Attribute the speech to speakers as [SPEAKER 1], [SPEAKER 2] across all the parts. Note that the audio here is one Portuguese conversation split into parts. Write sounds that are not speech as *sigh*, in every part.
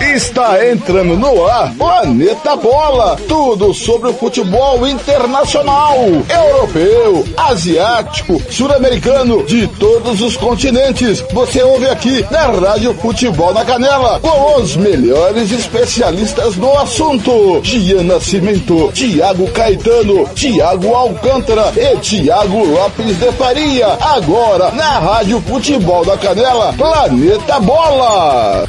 [SPEAKER 1] Está entrando no ar Planeta Bola. Tudo sobre o futebol internacional, europeu, asiático, sul-americano, de todos os continentes. Você ouve aqui na Rádio Futebol na Canela, com os melhores especialistas no assunto. Gian Nascimento, Tiago Caetano, Tiago Alcântara e Tiago Lopes de Faria. Agora na Rádio Futebol da Canela, Planeta Bola.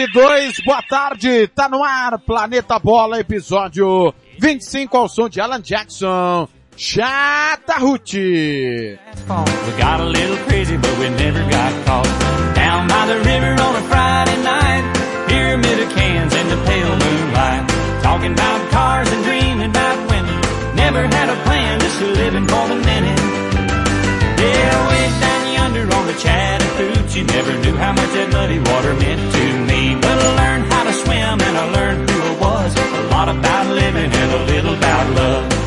[SPEAKER 2] E 2, boa tarde, tá no ar, Planeta Bola, episódio 25 ao som de Alan Jackson, Chata Ruth.
[SPEAKER 3] Talking about cars and dreaming about women. Never had a plan, just living for the minute. Yeah, Chattahoochee, never knew how much that muddy water meant to me. But I learned how to swim and I learned who I was. A lot about living and a little about love.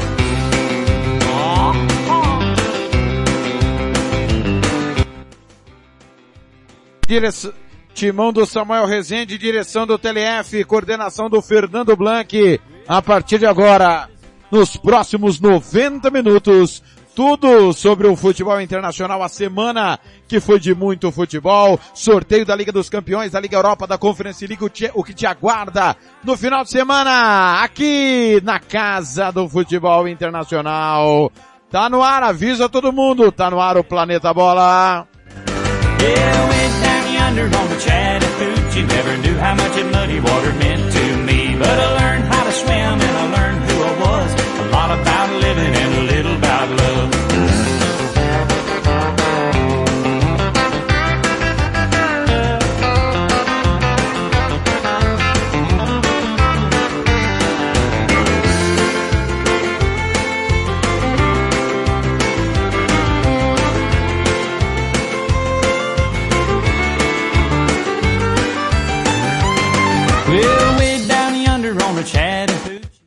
[SPEAKER 2] Timão do Samuel Rezende, direção do TLF, coordenação do Fernando Blanc. A partir de agora, nos próximos 90 minutos, tudo sobre o futebol internacional, a semana que foi de muito futebol, sorteio da Liga dos Campeões, da Liga Europa, da Conference League, o, que te aguarda no final de semana, aqui na Casa do Futebol Internacional. Tá no ar, avisa todo mundo, tá no ar o Planeta Bola.
[SPEAKER 3] Love.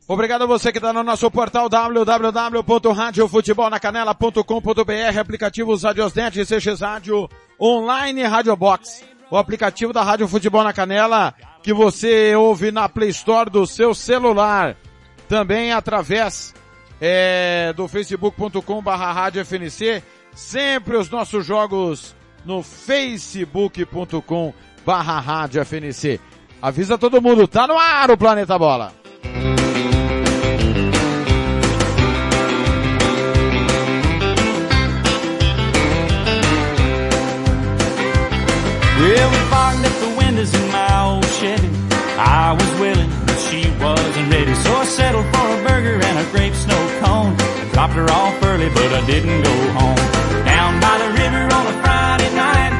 [SPEAKER 2] Obrigado a você que está no nosso portal www.radiofutebolnacanela.com.br, aplicativos Radiosnet, CX Rádio, online Rádio Box, o aplicativo da Rádio Futebol na Canela, que você ouve na Play Store do seu celular, também através é, do facebook.com barra sempre os nossos jogos no facebook.com barra. Avisa todo mundo, tá no ar o Planeta Bola.
[SPEAKER 3] Well, we fogged up the windows in my old Chevy. I was willing, but she wasn't ready. So I settled for a burger and a grape snow cone. I dropped her off early, but I didn't go home. Down by the river on a Friday night.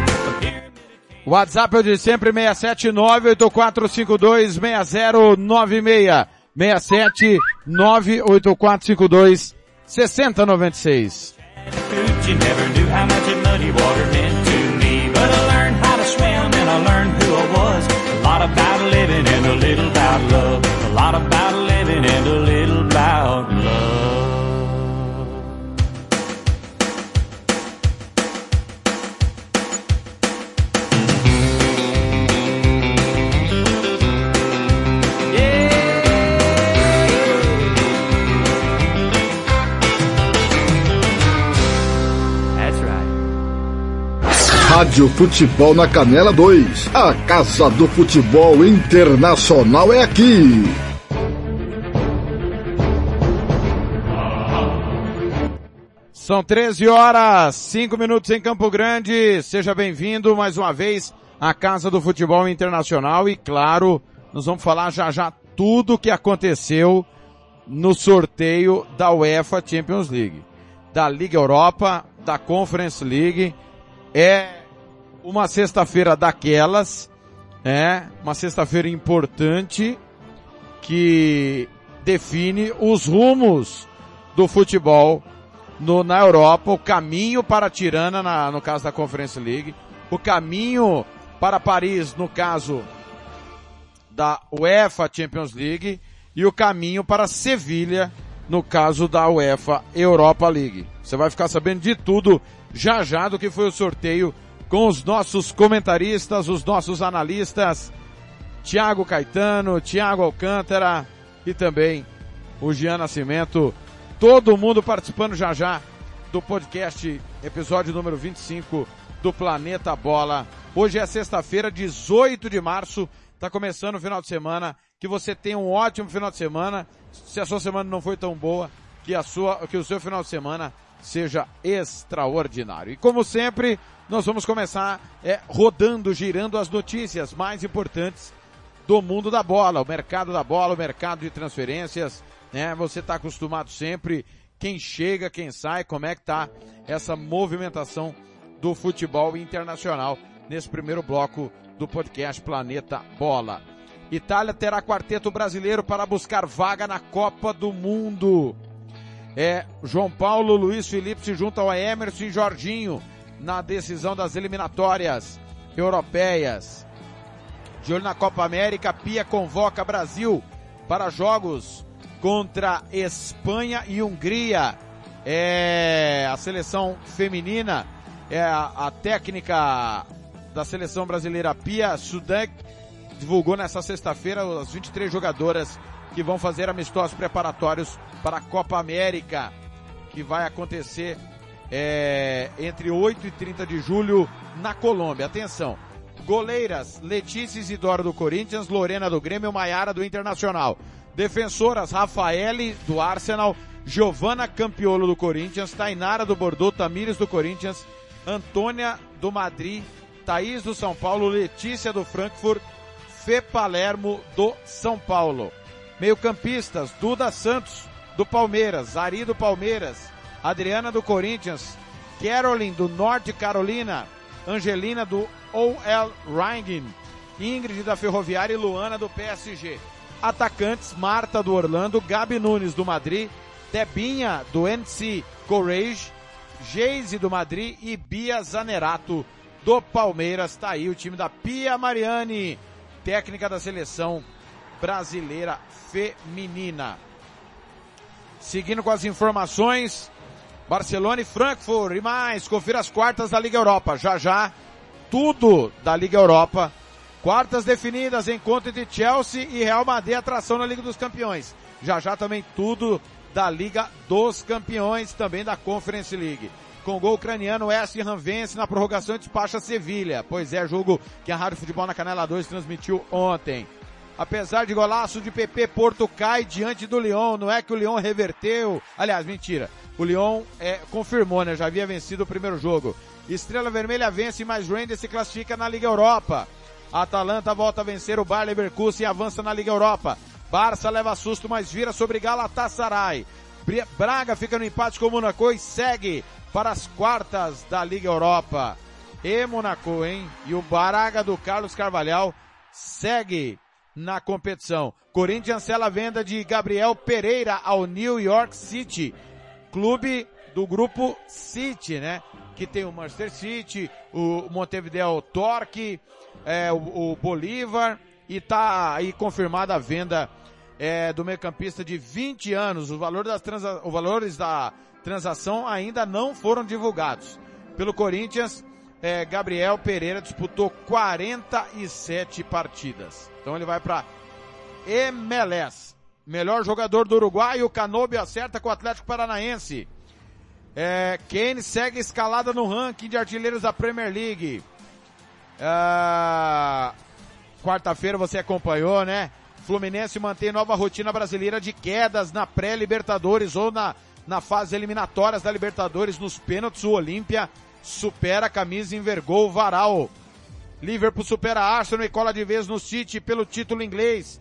[SPEAKER 2] WhatsApp é o de sempre 67984526096. 67984526096.
[SPEAKER 3] And I learned who I was. A lot about living and a little about love. A lot about living and a little about love.
[SPEAKER 1] Rádio Futebol na Canela 2. A Casa do Futebol Internacional é aqui.
[SPEAKER 2] São 13 horas, 5 minutos em Campo Grande. Seja bem-vindo mais uma vez à Casa do Futebol Internacional e claro, nós vamos falar já já tudo o que aconteceu no sorteio da UEFA Champions League, da Liga Europa, da Conference League. É uma sexta-feira daquelas, é uma sexta-feira importante que define os rumos do futebol no, na Europa, o caminho para Tirana, na, no caso da Conference League, o caminho para Paris, no caso da UEFA Champions League, e o caminho para Sevilha, no caso da UEFA Europa League. Você vai ficar sabendo de tudo já já do que foi o sorteio com os nossos comentaristas, os nossos analistas, Tiago Caetano, Tiago Alcântara e também o Gian Nascimento. Todo mundo participando já já do podcast, episódio número 25 do Planeta Bola. Hoje é sexta-feira, 18 de março. Tá começando o final de semana. Que você tenha um ótimo final de semana. Se a sua semana não foi tão boa, que a sua, que o seu final de semana seja extraordinário. E como sempre, nós vamos começar é, rodando, girando as notícias mais importantes do mundo da bola, o mercado da bola, o mercado de transferências, né? Você está acostumado sempre, quem chega, quem sai, como é que tá essa movimentação do futebol internacional nesse primeiro bloco do podcast Planeta Bola. Itália terá quarteto brasileiro para buscar vaga na Copa do Mundo. É, João Paulo, Luiz Felipe se juntam a Emerson e Jorginho na decisão das eliminatórias europeias. De olho na Copa América, Pia convoca Brasil para jogos contra Espanha e Hungria. É a seleção feminina, é a, a técnica da seleção brasileira Pia Sudan divulgou nessa sexta-feira as 23 jogadoras que vão fazer amistosos preparatórios para a Copa América, que vai acontecer é, entre 8 e 30 de julho na Colômbia. Atenção, goleiras Letícia Isidoro do Corinthians, Lorena do Grêmio, Maiara do Internacional. Defensoras Rafaele do Arsenal, Giovana Campiolo do Corinthians, Tainara do Bordeaux, Tamires do Corinthians, Antônia do Madrid, Thaís do São Paulo, Letícia do Frankfurt, Fê Palermo do São Paulo. Meio-campistas, Duda Santos do Palmeiras, Ari do Palmeiras, Adriana do Corinthians, Carolyn do Norte Carolina, Angelina do OL Rangin, Ingrid da Ferroviária e Luana do PSG. Atacantes, Marta do Orlando, Gabi Nunes do Madrid, Debinha do NC Courage, Geise do Madrid e Bia Zanerato do Palmeiras. Tá aí o time da Pia Mariani, técnica da seleção brasileira feminina. Seguindo com as informações, Barcelona e Frankfurt e mais, confira as quartas da Liga Europa. Já já, tudo da Liga Europa Quartas definidas, encontro entre Chelsea e Real Madrid, atração na Liga dos Campeões. Já já também tudo da Liga dos Campeões, também da Conference League. Com gol ucraniano, West Ham vence na prorrogação e despacha Sevilha. Pois é, jogo que a Rádio Futebol na Canela 2 transmitiu ontem. Apesar de golaço de PP, Porto cai diante do Lyon. Não é que o Lyon reverteu. Aliás, mentira. O Lyon é, confirmou, né? Já havia vencido o primeiro jogo. Estrela Vermelha vence, mas Rangers se classifica na Liga Europa. A Atalanta volta a vencer o Bayer Leverkusen e avança na Liga Europa. Barça leva susto, mas vira sobre Galatasaray. Braga fica no empate com o Monaco e segue para as quartas da Liga Europa. E Monaco, hein? E o Braga do Carlos Carvalhal segue na competição. Corinthians sela venda de Gabriel Pereira ao New York City, clube do grupo City, né? Que tem o Manchester City, o Montevideo Torque, é, o, o Bolívar e tá aí confirmada a venda é, do meio-campista de 20 anos. O valor das transa, os valores da transação ainda não foram divulgados. Pelo Corinthians, é, Gabriel Pereira disputou 47 partidas. Então ele vai para MLS. Melhor jogador do Uruguai, o Canobio acerta com o Atlético Paranaense. É, Kane segue escalada no ranking de artilheiros da Premier League. Ah, Quarta-feira você acompanhou, né? Fluminense mantém nova rotina brasileira de quedas na pré-Libertadores ou na, na fase eliminatórias da Libertadores nos pênaltis. O Olímpia supera a camisa e envergou o varal. Liverpool supera Arsenal e cola de vez no City pelo título inglês.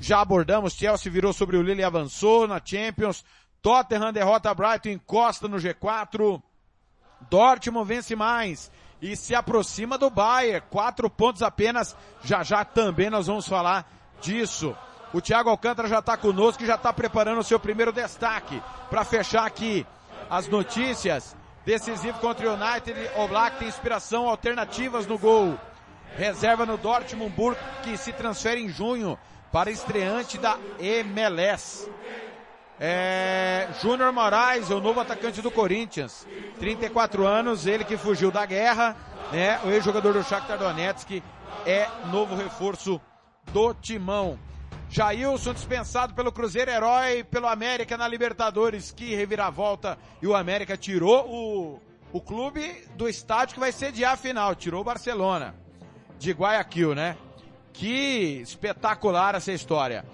[SPEAKER 2] Já abordamos, Chelsea virou sobre o Lille e avançou na Champions. Tottenham derrota Brighton, encosta no G4. Dortmund vence mais e se aproxima do Bayern. Quatro pontos apenas. Já já também nós vamos falar disso. O Thiago Alcântara já está conosco e já está preparando o seu primeiro destaque. Para fechar aqui as notícias. Decisivo contra o United. O Black tem inspiração, alternativas no gol. Reserva no Dortmund Burg, que se transfere em junho para estreante da MLS. É, Júnior Moraes, o novo atacante do Corinthians. 34 anos, ele que fugiu da guerra, né? O ex-jogador do Shakhtar Donetsk é novo reforço do Timão. Jailson dispensado pelo Cruzeiro Herói, pelo América na Libertadores. Que reviravolta. E o América tirou o, o clube do estádio que vai sediar a final. Tirou o Barcelona. De Guayaquil, né? Que espetacular essa história.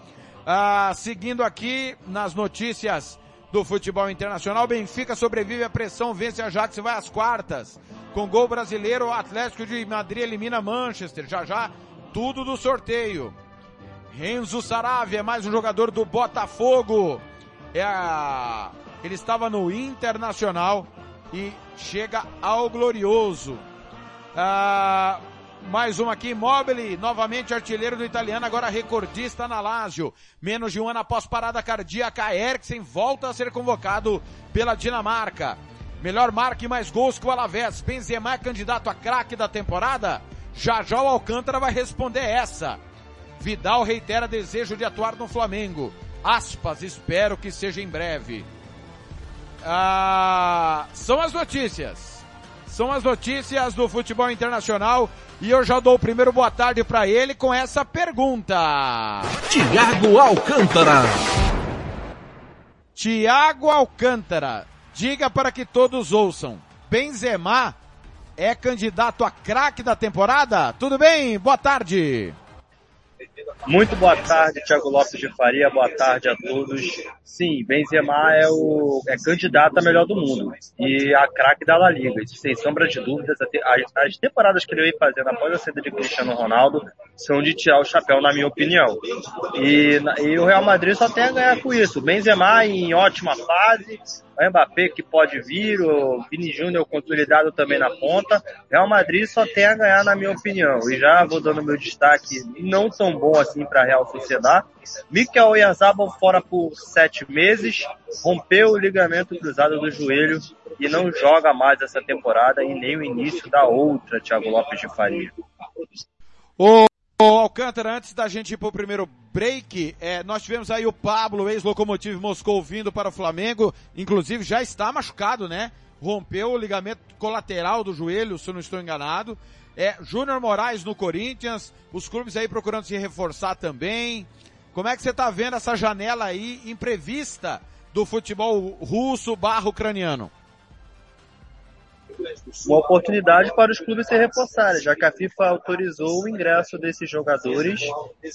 [SPEAKER 2] Ah, seguindo aqui nas notícias do futebol internacional, Benfica sobrevive à pressão, vence a Ajax e vai às quartas. Com gol brasileiro, o Atlético de Madrid elimina Manchester. Já já, tudo do sorteio. Renzo Saravia, mais um jogador do Botafogo. É a... Ele estava no Internacional e chega ao Glorioso. Ah, mais uma aqui, Mobile, novamente artilheiro do italiano, agora recordista na Lazio. Menos de um ano após parada cardíaca, Eriksen volta a ser convocado pela Dinamarca. Melhor marca e mais gols que o Alavés. Benzema é candidato a craque da temporada? Já já o Alcântara vai responder essa. Vidal reitera desejo de atuar no Flamengo. Aspas, espero que seja em breve. Ah, são as notícias. São as notícias do futebol internacional e eu já dou o primeiro boa tarde para ele com essa pergunta.
[SPEAKER 4] Tiago Alcântara.
[SPEAKER 2] Tiago Alcântara, diga para que todos ouçam. Benzema é candidato a craque da temporada? Tudo bem? Boa tarde.
[SPEAKER 5] Muito boa tarde, Thiago Lopes de Faria. Boa tarde a todos. Sim, Benzema é o é candidato a melhor do mundo e a craque da La Liga. Sem sombra de dúvidas, as, as temporadas que ele vem fazendo após a saída de Cristiano Ronaldo são de tirar o chapéu, na minha opinião. E, e o Real Madrid só tem a ganhar com isso. Benzema em ótima fase, Mbappé que pode vir, o Vini Júnior consolidado também na ponta. Real Madrid só tem a ganhar, na minha opinião. E já vou dando meu destaque não tão bom assim para Real Sociedade. Mikel Oyarzabal fora por sete meses, rompeu o ligamento cruzado do joelho e não joga mais essa temporada e nem o início da outra, Thiago Lopes de Faria.
[SPEAKER 2] Ô Alcântara, antes da gente ir pro primeiro break, é, nós tivemos aí o Pablo, ex-locomotivo Moscou, vindo para o Flamengo, inclusive já está machucado, né? Rompeu o ligamento colateral do joelho, se eu não estou enganado. É, Júnior Moraes no Corinthians, os clubes aí procurando se reforçar também. Como é que você está vendo essa janela aí imprevista do futebol russo barra ucraniano?
[SPEAKER 5] Uma oportunidade para os clubes se reforçarem, já que a FIFA autorizou o ingresso desses jogadores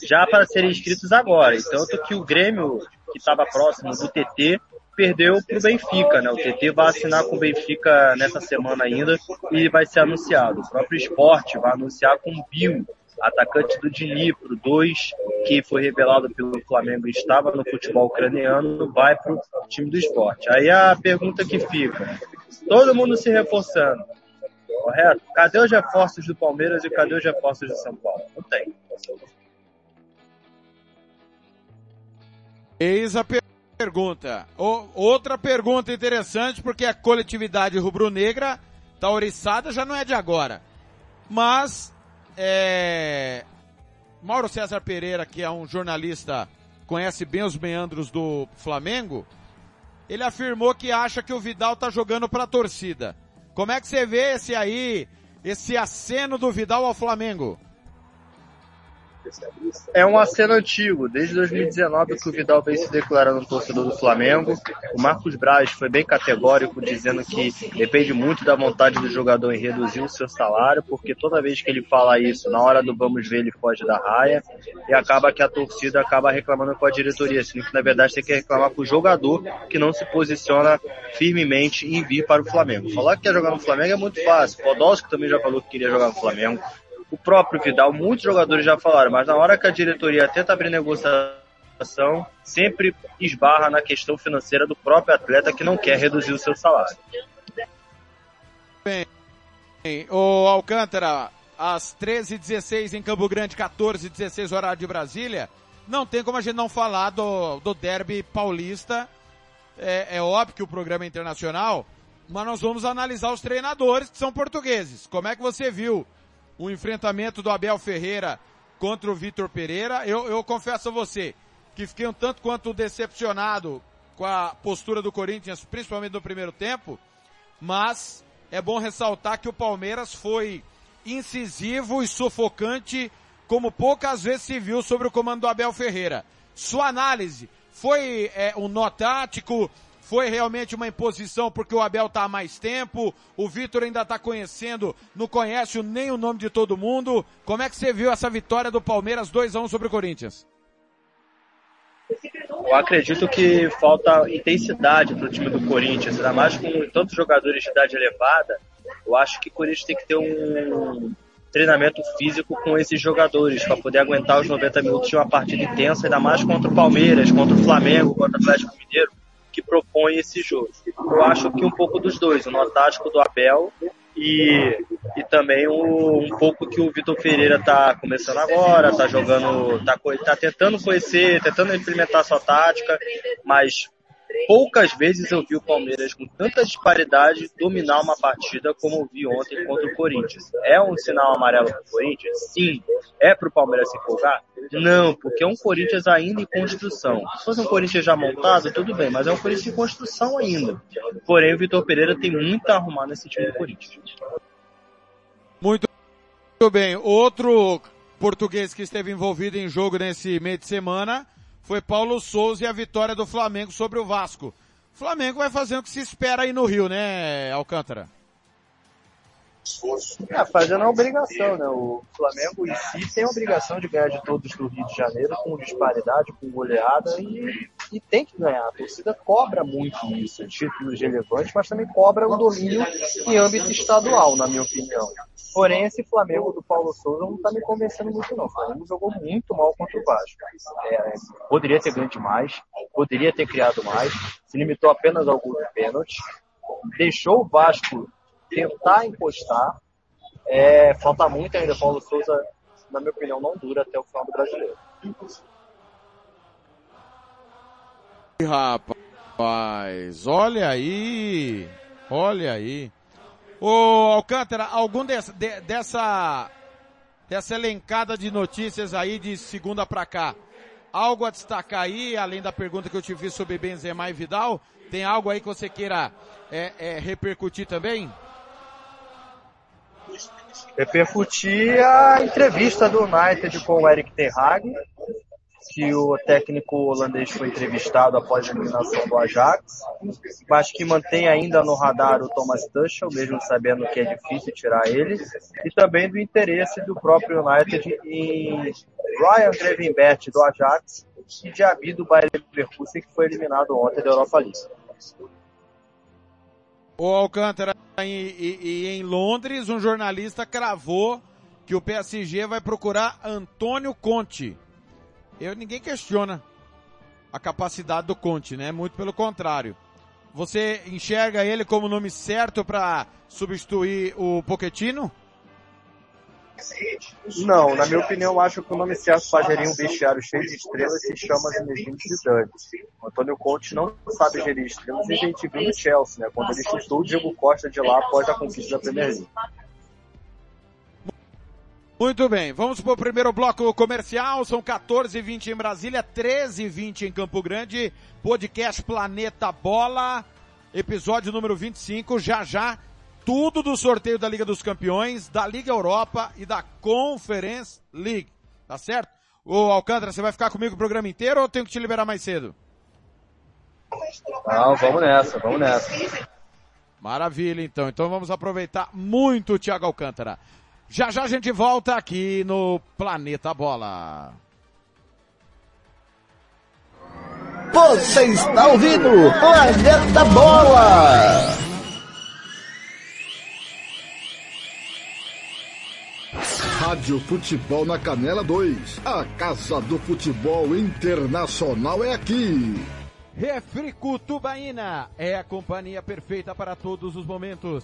[SPEAKER 5] já para serem inscritos agora. Tanto que o Grêmio, que estava próximo do TT, perdeu para o Benfica, né? O TT vai assinar com o Benfica nessa semana ainda e vai ser anunciado. O próprio esporte vai anunciar com o Bill, atacante do Dnipro 2, que foi revelado pelo Flamengo e estava no futebol ucraniano, vai para o time do esporte. Aí a pergunta que fica, todo mundo se reforçando, correto? Cadê os reforços do Palmeiras e cadê os reforços de São Paulo? Não tem.
[SPEAKER 2] Eis a pergunta. O, outra pergunta interessante, porque a coletividade rubro-negra, tauriçada, já não é de agora. Mas, é, Mauro César Pereira, que é um jornalista, conhece bem os meandros do Flamengo, ele afirmou que acha que o Vidal tá jogando pra torcida. Como é que você vê esse aí, esse aceno do Vidal ao Flamengo?
[SPEAKER 5] É um aceno antigo. Desde 2019 que o Vidal vem se declarando torcedor do Flamengo. O Marcos Braz foi bem categórico, dizendo que depende muito da vontade do jogador em reduzir o seu salário, porque toda vez que ele fala isso, na hora do vamos ver, ele foge da raia e acaba que a torcida acaba reclamando com a diretoria, sendo que na verdade tem que reclamar com o jogador que não se posiciona firmemente em vir para o Flamengo. Falar que quer jogar no Flamengo é muito fácil. Podolski também já falou que queria jogar no Flamengo o próprio Vidal, muitos jogadores já falaram, mas na hora que a diretoria tenta abrir negociação, sempre esbarra na questão financeira do próprio atleta que não quer reduzir o seu salário.
[SPEAKER 2] Bem, o Alcântara, às 13h16 em Campo Grande, 14h16 horário de Brasília, não tem como a gente não falar do, do derby paulista. É, é óbvio que o programa é internacional, mas nós vamos analisar os treinadores que são portugueses. Como é que você viu o enfrentamento do Abel Ferreira contra o Vitor Pereira. Eu, eu confesso a você que fiquei um tanto quanto decepcionado com a postura do Corinthians, principalmente no primeiro tempo, mas é bom ressaltar que o Palmeiras foi incisivo e sufocante como poucas vezes se viu sobre o comando do Abel Ferreira. Sua análise foi é, um nó tático, foi realmente uma imposição porque o Abel está há mais tempo, o Vitor ainda está conhecendo, não conhece nem o nome de todo mundo. Como é que você viu essa vitória do Palmeiras 2 a 1 sobre o Corinthians?
[SPEAKER 5] Eu acredito que falta intensidade para o time do Corinthians, ainda mais com tantos jogadores de idade elevada. Eu acho que o Corinthians tem que ter um treinamento físico com esses jogadores para poder aguentar os 90 minutos de uma partida intensa, ainda mais contra o Palmeiras, contra o Flamengo, contra o Atlético Mineiro que propõe esse jogo. Eu acho que um pouco dos dois, o nó tático do Abel e, e também o, um pouco que o Vitor Pereira está começando agora, está jogando, está tá tentando conhecer, tentando implementar sua tática, mas Poucas vezes eu vi o Palmeiras com tanta disparidade dominar uma partida como eu vi ontem contra o Corinthians. É um sinal amarelo para o Corinthians? Sim. É para o Palmeiras se empolgar? Não, porque é um Corinthians ainda em construção. Se fosse um Corinthians já montado, tudo bem, mas é um Corinthians em construção ainda. Porém, o Vitor Pereira tem muito a arrumar nesse time do Corinthians.
[SPEAKER 2] Muito bem. Outro português que esteve envolvido em jogo nesse meio de semana foi Paulo Souza e a vitória do Flamengo sobre o Vasco. O Flamengo vai fazer o que se espera aí no Rio, né, Alcântara?
[SPEAKER 5] É, fazendo a obrigação, né? O Flamengo em si tem a obrigação de ganhar de todos do Rio de Janeiro com disparidade, com goleada e, e tem que ganhar. A torcida cobra muito isso, títulos relevantes, mas também cobra o domínio em âmbito estadual, na minha opinião. Porém, esse Flamengo do Paulo Souza não está me convencendo muito não. O Flamengo jogou muito mal contra o Vasco. É, poderia ter ganho mais, poderia ter criado mais, se limitou apenas ao gol de pênalti, deixou o Vasco tentar encostar. É, falta muito ainda. Paulo Souza, na minha opinião, não dura até o final do brasileiro.
[SPEAKER 2] Rapaz, olha aí, olha aí. Ô Alcântara, algum dessa, de, dessa, dessa elencada de notícias aí de segunda pra cá, algo a destacar aí, além da pergunta que eu te fiz sobre Benzema e Vidal, tem algo aí que você queira é, é, repercutir também?
[SPEAKER 5] repercutir a entrevista do United com o Eric Ten Hag, que o técnico holandês foi entrevistado após a eliminação do Ajax, mas que mantém ainda no radar o Thomas Tuchel, mesmo sabendo que é difícil tirar ele, e também do interesse do próprio United em Ryan Gravenberch do Ajax e de Abi do Bayern Leverkusen, que foi eliminado ontem da Europa League.
[SPEAKER 2] O Alcântara, e, em Londres, um jornalista cravou que o PSG vai procurar Antônio Conte. Eu, ninguém questiona a capacidade do Conte, né? Muito pelo contrário. Você enxerga ele como nome certo para substituir o Poquetino?
[SPEAKER 5] Não, na minha opinião, acho que o nome certo para gerir um vestiário cheio de estrelas se chama Zinedine Zidane. O Antônio Conte não sabe gerir estrelas e a gente viu no Chelsea, né, quando ele chutou o Diego Costa de lá após a conquista da Premier League.
[SPEAKER 2] Muito bem, vamos para o primeiro bloco comercial, são 14h20 em Brasília, 13h20 em Campo Grande, podcast Planeta Bola, episódio número 25, já já tudo do sorteio da Liga dos Campeões, da Liga Europa e da Conference League. Tá certo? Ô Alcântara, você vai ficar comigo o programa inteiro ou tenho que te liberar mais cedo?
[SPEAKER 5] Não, vamos nessa, vamos nessa.
[SPEAKER 2] Maravilha, então. Então vamos aproveitar muito o Thiago Alcântara. Já já a gente volta aqui no Planeta Bola.
[SPEAKER 1] Você está ouvindo Planeta Bola! Rádio Futebol na Canela 2. A Casa do Futebol Internacional é aqui.
[SPEAKER 2] Refrico Tubaína é a companhia perfeita para todos os momentos.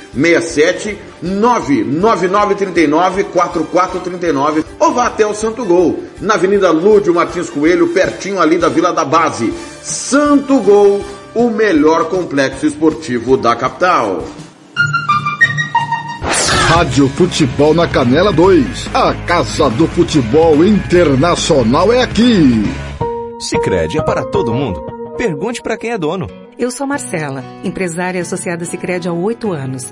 [SPEAKER 4] 679-9939-4439 ou vá até o Santo Gol, na Avenida Lúdio Martins Coelho, pertinho ali da Vila da Base. Santo Gol, o melhor complexo esportivo da capital.
[SPEAKER 1] Rádio Futebol na Canela 2. A Casa do Futebol Internacional é aqui.
[SPEAKER 6] Sicredi é para todo mundo. Pergunte para quem é dono.
[SPEAKER 7] Eu sou Marcela, empresária associada Sicredi há oito anos.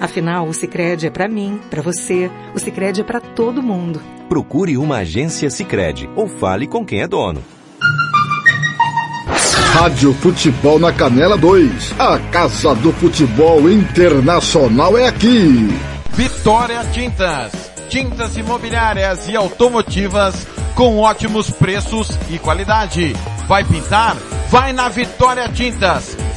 [SPEAKER 7] Afinal, o Sicredi é para mim, para você. O Sicredi é para todo mundo.
[SPEAKER 6] Procure uma agência Sicredi ou fale com quem é dono.
[SPEAKER 1] Rádio Futebol na Canela 2. A Casa do Futebol Internacional é aqui.
[SPEAKER 2] Vitória Tintas. Tintas imobiliárias e automotivas com ótimos preços e qualidade. Vai pintar? Vai na Vitória Tintas.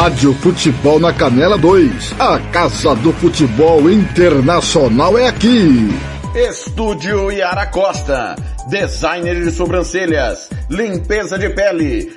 [SPEAKER 1] Rádio Futebol na Canela 2. A Casa do Futebol Internacional é aqui.
[SPEAKER 4] Estúdio Yara Costa. Designer de sobrancelhas, limpeza de pele,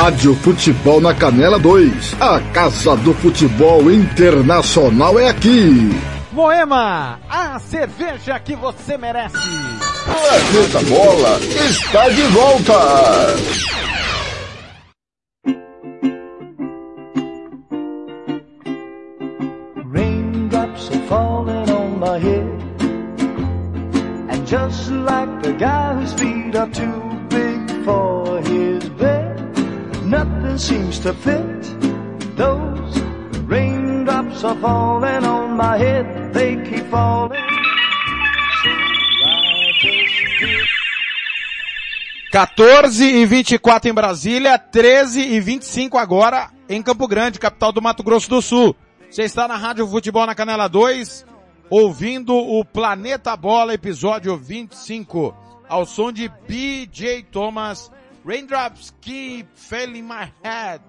[SPEAKER 1] Rádio Futebol na Canela 2. A Casa do Futebol Internacional é aqui.
[SPEAKER 2] Moema, a cerveja que você merece.
[SPEAKER 1] Planeta Bola está de volta.
[SPEAKER 8] Raindrops are falling on my head. And just like the guy whose feet are too big for his bed, nothing seems to fit. Those raindrops are falling on my head. They keep falling. So I just did
[SPEAKER 2] 14 e 24 em Brasília, 13 e 25 agora em Campo Grande, capital do Mato Grosso do Sul. Você está na Rádio Futebol na Canela 2, ouvindo o Planeta Bola, episódio 25, ao som de BJ Thomas, Raindrops Keep Filling My Head.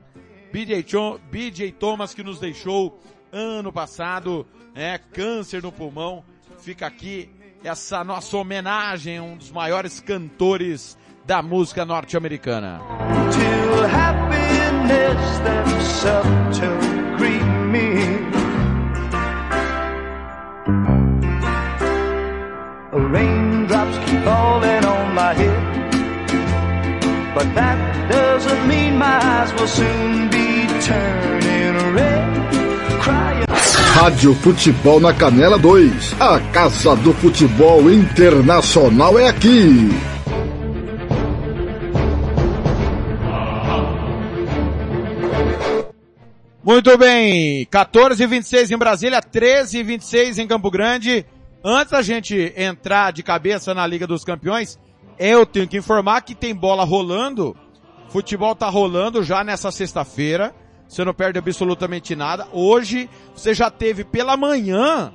[SPEAKER 2] BJ, BJ Thomas que nos deixou ano passado, é câncer no pulmão. Fica aqui essa nossa homenagem a um dos maiores cantores da música norte-americana.
[SPEAKER 8] Raindrops keep falling on my head, but that doesn't mean my eyes will soon be turning red. Crying.
[SPEAKER 1] Rádio Futebol na Canela 2. A Casa do Futebol Internacional é aqui.
[SPEAKER 2] Muito bem, 14 e 26 em Brasília, 13 e 26 em Campo Grande. Antes da gente entrar de cabeça na Liga dos Campeões, eu tenho que informar que tem bola rolando. Futebol tá rolando já nessa sexta-feira. Você não perde absolutamente nada. Hoje, você já teve pela manhã,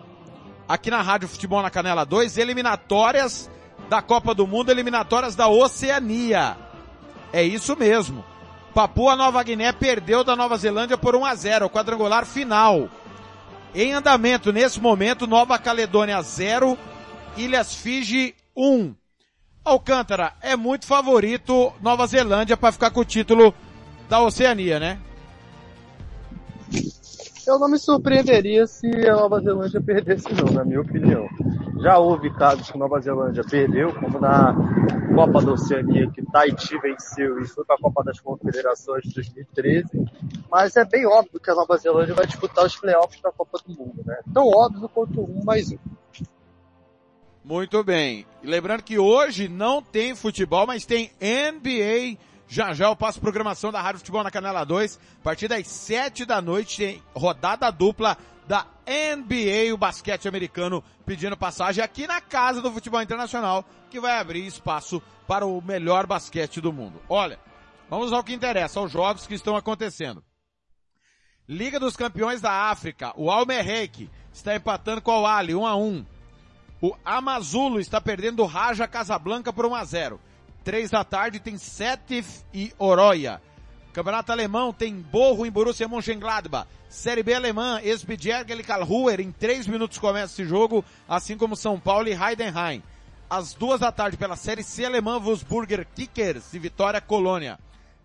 [SPEAKER 2] aqui na Rádio Futebol na Canela 2, eliminatórias da Copa do Mundo, eliminatórias da Oceania. É isso mesmo. Papua Nova Guiné perdeu da Nova Zelândia por 1 a 0, o quadrangular final. Em andamento nesse momento, Nova Caledônia 0, Ilhas Fiji 1. Alcântara é muito favorito Nova Zelândia para ficar com o título da Oceania, né?
[SPEAKER 5] Eu não me surpreenderia se a Nova Zelândia perdesse não, na minha opinião. Já houve casos que a Nova Zelândia perdeu, como na Copa da Oceania, que Tahiti venceu e foi para a Copa das Confederações de 2013. Mas é bem óbvio que a Nova Zelândia vai disputar os playoffs da Copa do Mundo, né? Tão óbvio quanto um mais um.
[SPEAKER 2] Muito bem. Lembrando que hoje não tem futebol, mas tem NBA. Já já eu passo programação da Rádio Futebol na Canela 2. A partir das 7 da noite tem rodada dupla da NBA, o basquete americano, pedindo passagem aqui na casa do futebol internacional, que vai abrir espaço para o melhor basquete do mundo. Olha, vamos ao que interessa, aos jogos que estão acontecendo. Liga dos Campeões da África, o Almerreik está empatando com o Ali, 1 a 1. O Amazulo está perdendo o Raja Casablanca por 1 a 0. Três da tarde tem Setif e Oroia. Campeonato Alemão tem Borro em Borussia Mönchengladbach. Série B Alemã, Esbjerg e Karlsruher. Em três minutos começa esse jogo, assim como São Paulo e Heidenheim. Às duas da tarde pela Série C Alemã, Wolfsburger Kickers e Vitória Colônia.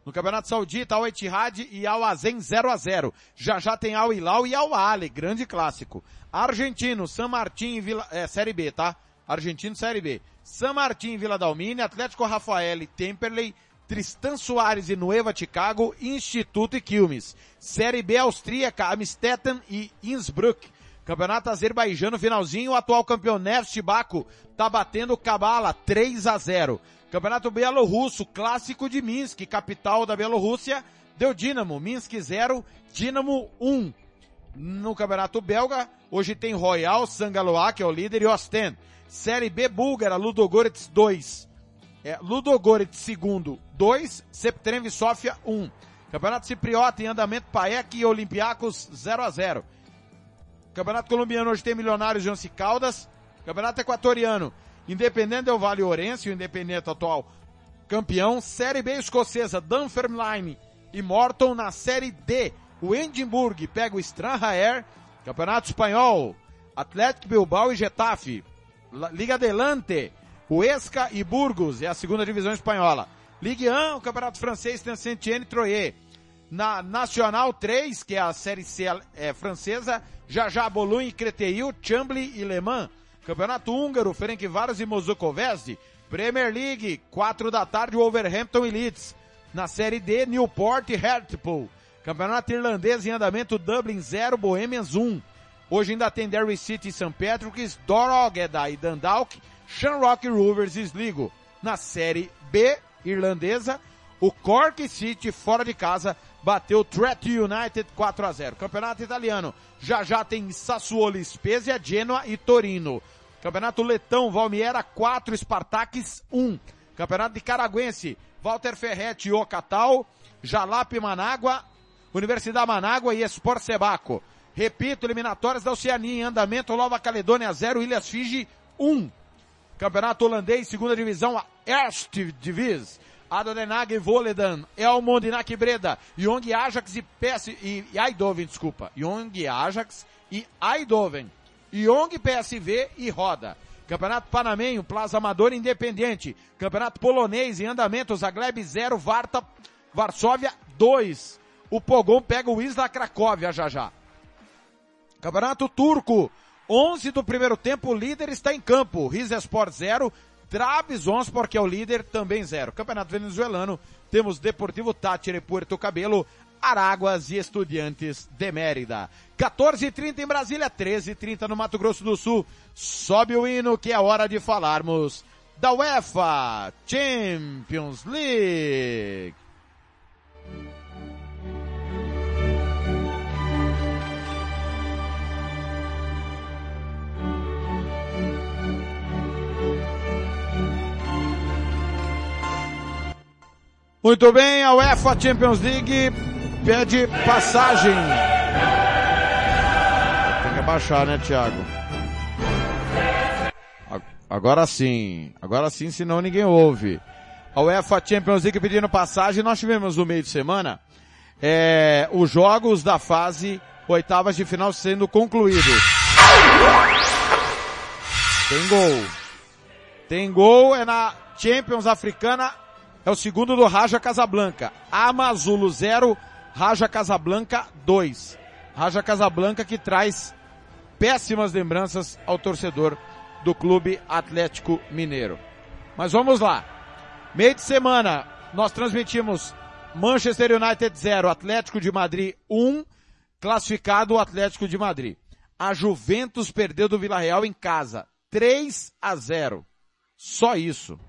[SPEAKER 2] No Campeonato Saudita, Al Ittihad e Al Azen 0 a 0. Já já tem Al Hilal e Al Ali, grande clássico. Argentino, San Martín e Vila, é, Série B, tá? Argentino, Série B. San Martín e Vila Dalmine, Atlético Rafael e Temperley, Tristan Soares e Nueva Chicago, Instituto e Quilmes. Série B austríaca, Amstetten e Innsbruck. Campeonato azerbaijano finalzinho, o atual campeão Neft Baku tá batendo o Kabala 3 a 0. Campeonato Bielorrusso, clássico de Minsk, capital da Bielorrússia, deu Dinamo, Minsk 0, Dinamo 1. No Campeonato Belga, hoje tem Royal, Sangaloa, que é o líder, e Ostend. Série B búlgara, Ludogorets 2. É, Ludogorets segundo, 2, Septrem Sofia 1. Campeonato Cipriota em andamento, Paek e Olympiacos 0 a 0. Campeonato Colombiano hoje tem Milionários e Once Caldas. Campeonato Equatoriano, Independente Del Vale Orense, o Independente atual campeão. Série B escocesa, Dunfermline e Morton na Série D. O Edimburgo pega o Stranraer. Campeonato Espanhol, Atlético Bilbao e Getafe. Liga Adelante, Huesca e Burgos, é a segunda divisão espanhola. Ligue 1, o Campeonato Francês tem Saint-Étienne e Troyes. Na Nacional 3, que é a Série C é, francesa, Jajá Boulogne, Créteil, Chambly e Le Mans. Campeonato Húngaro, Ferencváros e Mozukovesd. Premier League, 4 da tarde, Wolverhampton e Leeds. Na Série D, Newport e Hartlepool. Campeonato Irlandês em andamento, Dublin 0, Bohemians 1. Hoje ainda tem Derry City e St. Patrick's, Drogheda e Dundalk, Shamrock Rovers e Sligo. Na Série B irlandesa, o Cork City fora de casa bateu o Tret United 4 a 0. Campeonato italiano, já já tem Sassuolo, Spezia, Genoa e Torino. Campeonato letão, Valmiera 4, Spartakis 1. Campeonato de Caraguense, Walter Ferretti Ocatal, Jalap Manágua, Universidade Manágua e Sport Sebaco. Repito, eliminatórias da Oceania em andamento, Nova Caledônia 0, Ilhas Fiji 1. Campeonato holandês, segunda divisão, a Eerste Divis. Adodenag Voledan, Elmond Inak Breda, Young Ajax e PS, e, e Eindhoven, desculpa. Young Ajax e Eindhoven. Young PSV e Roda. Campeonato Panamenho, Plaza Amador Independente. Campeonato Polonês em andamento, Zagleb 0, Varta, Varsóvia 2. O Pogon pega o Isla Cracóvia já já. Campeonato Turco, 11 do primeiro tempo, o líder está em campo. Rizesport 0, Trabzonspor, que é o líder, também 0. Campeonato Venezuelano, temos Deportivo Táchira Puerto Cabelo, Araguas e Estudiantes de Mérida. 14h30 em Brasília, 13h30 no Mato Grosso do Sul. Sobe o hino que é hora de falarmos da UEFA Champions League. Muito bem, a UEFA Champions League pede passagem. Tem que abaixar, né, Thiago? Agora sim, agora sim, senão ninguém ouve. A UEFA Champions League pedindo passagem, nós tivemos no meio de semana é, os jogos da fase oitavas de final sendo concluídos. Tem gol. Tem gol, é na Champions Africana é o segundo do Raja Casablanca. Amazulo 0, Raja Casablanca 2. Raja Casablanca que traz péssimas lembranças ao torcedor do Clube Atlético Mineiro. Mas vamos lá. Meio de semana, nós transmitimos Manchester United 0, Atlético de Madrid 1, classificado o Atlético de Madrid. A Juventus perdeu do Vila Real em casa, 3 a 0. Só isso.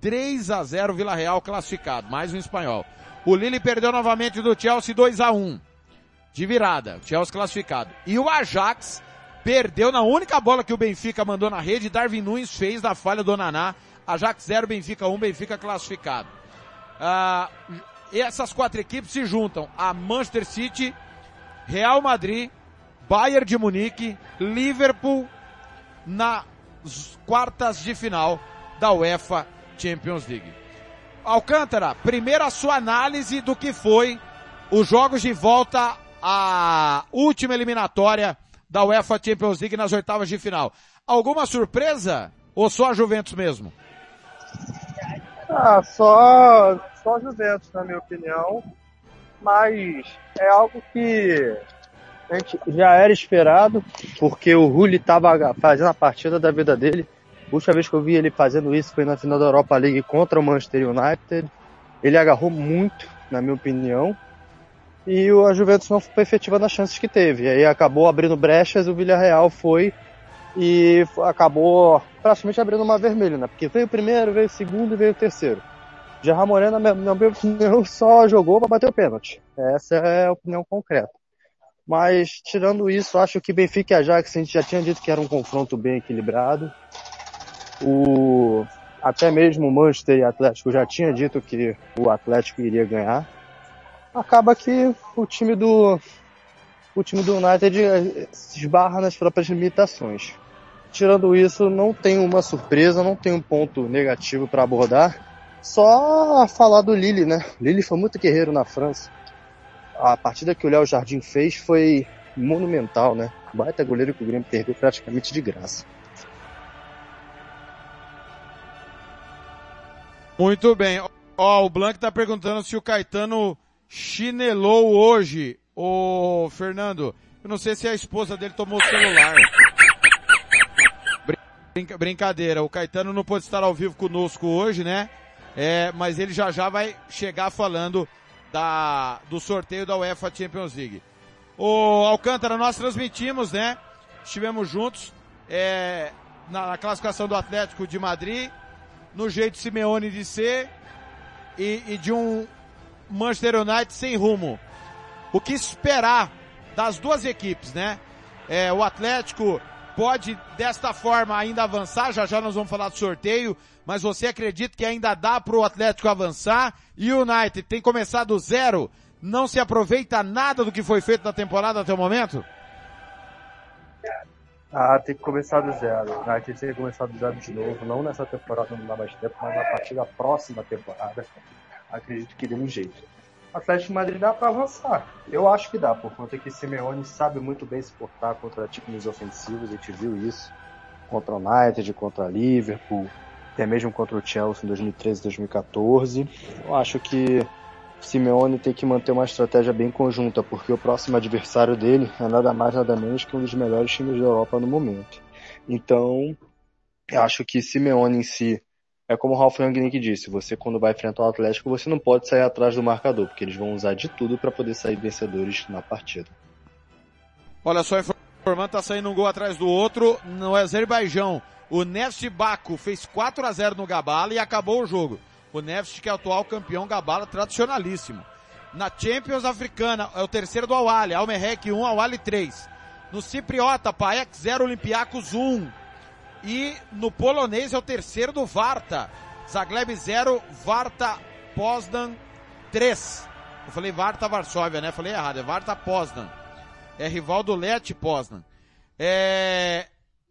[SPEAKER 2] 3 a 0 Vila Real classificado, mais um espanhol. O Lille perdeu novamente do Chelsea 2 a 1 de virada, Chelsea classificado. E o Ajax perdeu na única bola que o Benfica mandou na rede, Darwin Nunes fez da falha do Naná. Ajax 0, Benfica 1, Benfica classificado. Ah, essas quatro equipes se juntam a Manchester City, Real Madrid, Bayern de Munique, Liverpool nas quartas de final da UEFA Champions League. Alcântara, primeiro a sua análise do que foi os jogos de volta à última eliminatória da UEFA Champions League nas oitavas de final. Alguma surpresa ou só a Juventus mesmo?
[SPEAKER 5] Ah, só, só a Juventus, na minha opinião. Mas é algo que já era esperado, porque o Rulli estava fazendo a partida da vida dele. Última vez que eu vi ele fazendo isso foi na final da Europa League contra o Manchester United. Ele agarrou muito, na minha opinião. E a Juventus não foi efetiva nas chances que teve. Aí acabou abrindo brechas, o Villarreal foi e acabou praticamente abrindo uma vermelha, né? Porque veio o primeiro, veio o segundo e veio o terceiro. Gerard Moreno, na minha opinião, *laughs* só jogou para bater o pênalti. Essa é a opinião concreta. Mas, tirando isso, acho que Benfica e Ajax, a gente já tinha dito que era um confronto bem equilibrado. O, até mesmo o Manchester e Atlético já tinha dito que o Atlético iria ganhar. Acaba que o time do, o time do United eh, se esbarra nas próprias limitações. Tirando isso, não tem uma surpresa, não tem um ponto negativo para abordar. Só falar do Lille, né? Lille foi muito guerreiro na França. A partida que o Léo Jardim fez foi monumental, né? Baita goleiro que o Grêmio perdeu praticamente de graça.
[SPEAKER 2] Muito bem. Ó, o Blanc tá perguntando se o Caetano chinelou hoje. Ô, Fernando, eu não sei se a esposa dele tomou o celular. Brinca, brincadeira, o Caetano não pode estar ao vivo conosco hoje, né? É, mas ele já já vai chegar falando da, do sorteio da UEFA Champions League. O Alcântara, nós transmitimos, né? Estivemos juntos é, na, na classificação do Atlético de Madrid no jeito Simeone de ser e, e de um Manchester United sem rumo. O que esperar das duas equipes, né? É, o Atlético pode desta forma ainda avançar, já já nós vamos falar do sorteio, mas você acredita que ainda dá para o Atlético avançar? E o United tem começado do zero, não se aproveita nada do que foi feito na temporada até o momento?
[SPEAKER 5] Ah, tem que começar do zero. United tem que começar do zero de novo. Não nessa temporada, não dá mais tempo, mas na partida da próxima temporada. Acredito que dê um jeito. O Atlético de Madrid dá para avançar. Eu acho que dá, por conta que Simeone sabe muito bem se portar contra times ofensivos. A gente viu isso contra o United, contra Liverpool, até mesmo contra o Chelsea em 2013 2014. Eu acho que Simeone tem que manter uma estratégia bem conjunta, porque o próximo adversário dele é nada mais nada menos que um dos melhores times da Europa no momento. Então, eu acho que Simeone em si é como o Ralf Rangnick disse, você quando vai enfrentar o Atlético, você não pode sair atrás do marcador, porque eles vão usar de tudo para poder sair vencedores na partida.
[SPEAKER 2] Olha só, informando, tá saindo um gol atrás do outro no Azerbaijão. O Neft Baku fez 4 a 0 no Gabala e acabou o jogo. O Neft, que é o atual campeão Gabala, tradicionalíssimo. Na Champions Africana, é o terceiro do Awali, Almerrec 1, Awali 3. No Cipriota, Paek 0, Olympiacos 1. E no polonês é o terceiro do Varta. Zagleb 0, Varta Poznan 3. Eu falei Varta Varsóvia, né? Falei errado, é Varta Poznan. É rival do Leti Poznan. É...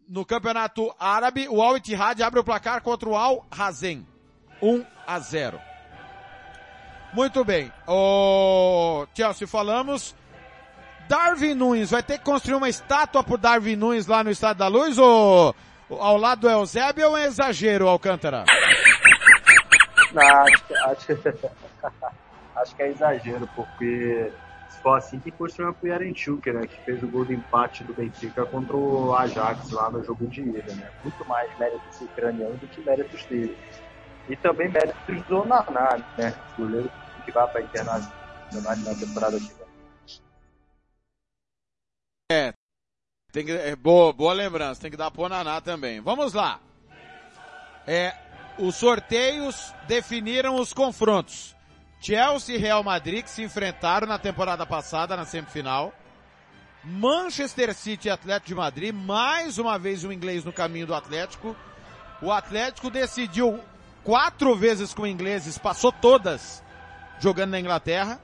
[SPEAKER 2] No campeonato árabe, o Al Ittihad abre o placar contra o Al Hazen. 1 a 0. Muito bem. O Chelsea falamos. Darwin Nunes, vai ter que construir uma estátua pro Darwin Nunes lá no Estado da Luz ou ao lado do Eusébio ou é um exagero, Alcântara?
[SPEAKER 5] Não, acho, acho, *laughs* acho que é exagero, porque se for assim, tem que construir pro Yarenchuk, né, que fez o gol do empate do Benfica contra o Ajax lá no jogo de ida, né? Muito mais méritos ucranianos do que méritos dele. E também méritos do Naná, né? Goleiro que vai para Internacional na temporada que vem.
[SPEAKER 2] É, tem que, é, boa, boa lembrança, tem que dar pro Naná também. Vamos lá. É, os sorteios definiram os confrontos. Chelsea e Real Madrid que se enfrentaram na temporada passada na semifinal. Manchester City e Atlético de Madrid, mais uma vez o um inglês no caminho do Atlético. O Atlético decidiu quatro vezes com ingleses, passou todas jogando na Inglaterra.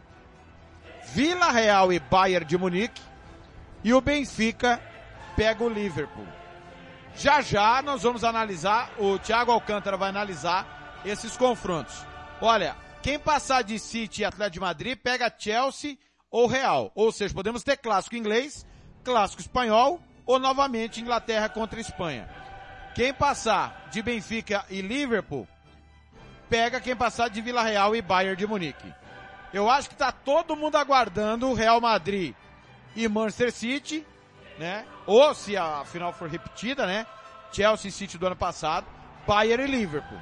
[SPEAKER 2] Vila Real e Bayern de Munique. E o Benfica pega o Liverpool. Já já nós vamos analisar, o Thiago Alcântara vai analisar esses confrontos. Olha, quem passar de City e Atlético de Madrid pega Chelsea ou Real. Ou seja, podemos ter clássico inglês, clássico espanhol ou novamente Inglaterra contra Espanha. Quem passar de Benfica e Liverpool pega quem passar de Vila Real e Bayern de Munique. Eu acho que está todo mundo aguardando o Real Madrid e Manchester City, né? Ou se a final for repetida, né? Chelsea City do ano passado, Bayern e Liverpool.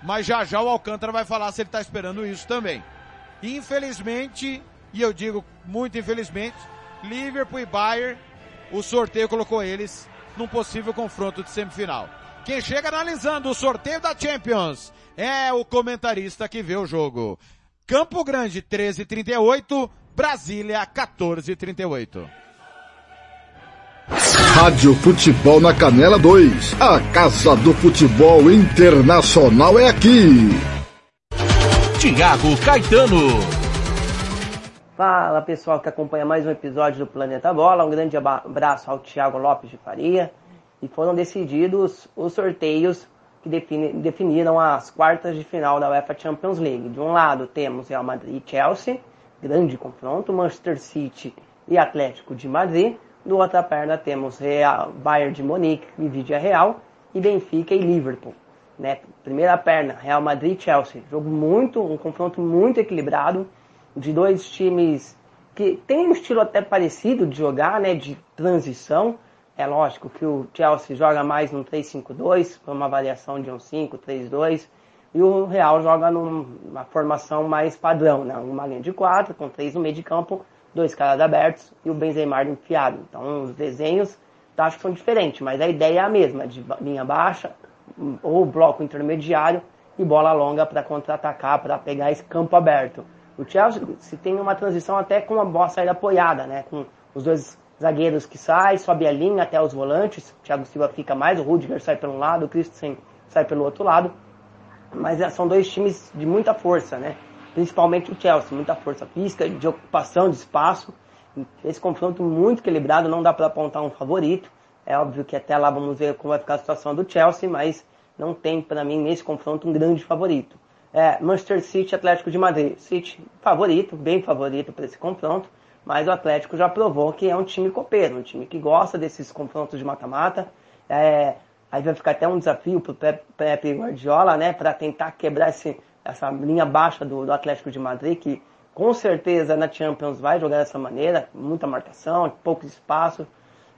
[SPEAKER 2] Mas já já o Alcântara vai falar se ele está esperando isso também. Infelizmente, e eu digo muito infelizmente, Liverpool e Bayern, o sorteio colocou eles num possível confronto de semifinal. Quem chega analisando o sorteio da Champions é o comentarista que vê o jogo. Campo Grande 13:38, Brasília 14:38.
[SPEAKER 1] Rádio Futebol na Canela 2. A Casa do Futebol Internacional é aqui.
[SPEAKER 9] Tiago Caetano.
[SPEAKER 10] Fala pessoal que acompanha mais um episódio do Planeta Bola. Um grande abraço ao Thiago Lopes de Faria. E foram decididos os sorteios que defini, definiram as quartas de final da UEFA Champions League. De um lado temos Real Madrid e Chelsea, grande confronto, Manchester City e Atlético de Madrid. Do outra perna temos Real, Bayern de Munique e Vidia Real e Benfica e Liverpool. Né? Primeira perna, Real Madrid e Chelsea. Jogo muito, um confronto muito equilibrado de dois times que tem um estilo até parecido de jogar, né? De transição é lógico que o Chelsea joga mais no 3-5-2, com uma variação de um 5-3-2, e o Real joga numa formação mais padrão, né? uma linha de quatro, com três no meio de campo, dois caras abertos e o Benzema enfiado. Então os desenhos acho que são diferentes, mas a ideia é a mesma, de linha baixa, ou bloco intermediário e bola longa para contra-atacar, para pegar esse campo aberto. O Chelsea se tem uma transição até com uma boa saída apoiada, né? com os dois zagueiros que saem, sobe a linha até os volantes, o Thiago Silva fica mais, o Rudiger sai pelo um lado, o Christensen sai pelo outro lado, mas é, são dois times de muita força, né? Principalmente o Chelsea, muita força física, de ocupação de espaço. Esse confronto muito equilibrado, não dá para apontar um favorito. É óbvio que até lá vamos ver como vai ficar a situação do Chelsea, mas não tem para mim nesse confronto um grande favorito. É, Manchester City, Atlético de Madrid. City favorito, bem favorito para esse confronto, mas o Atlético já provou que é um time copeiro, um time que gosta desses confrontos de mata-mata. É, aí vai ficar até um desafio para o Pepe Guardiola, né, para tentar quebrar esse, essa linha baixa do, do Atlético de Madrid, que com certeza na Champions vai jogar dessa maneira, muita marcação, pouco espaço,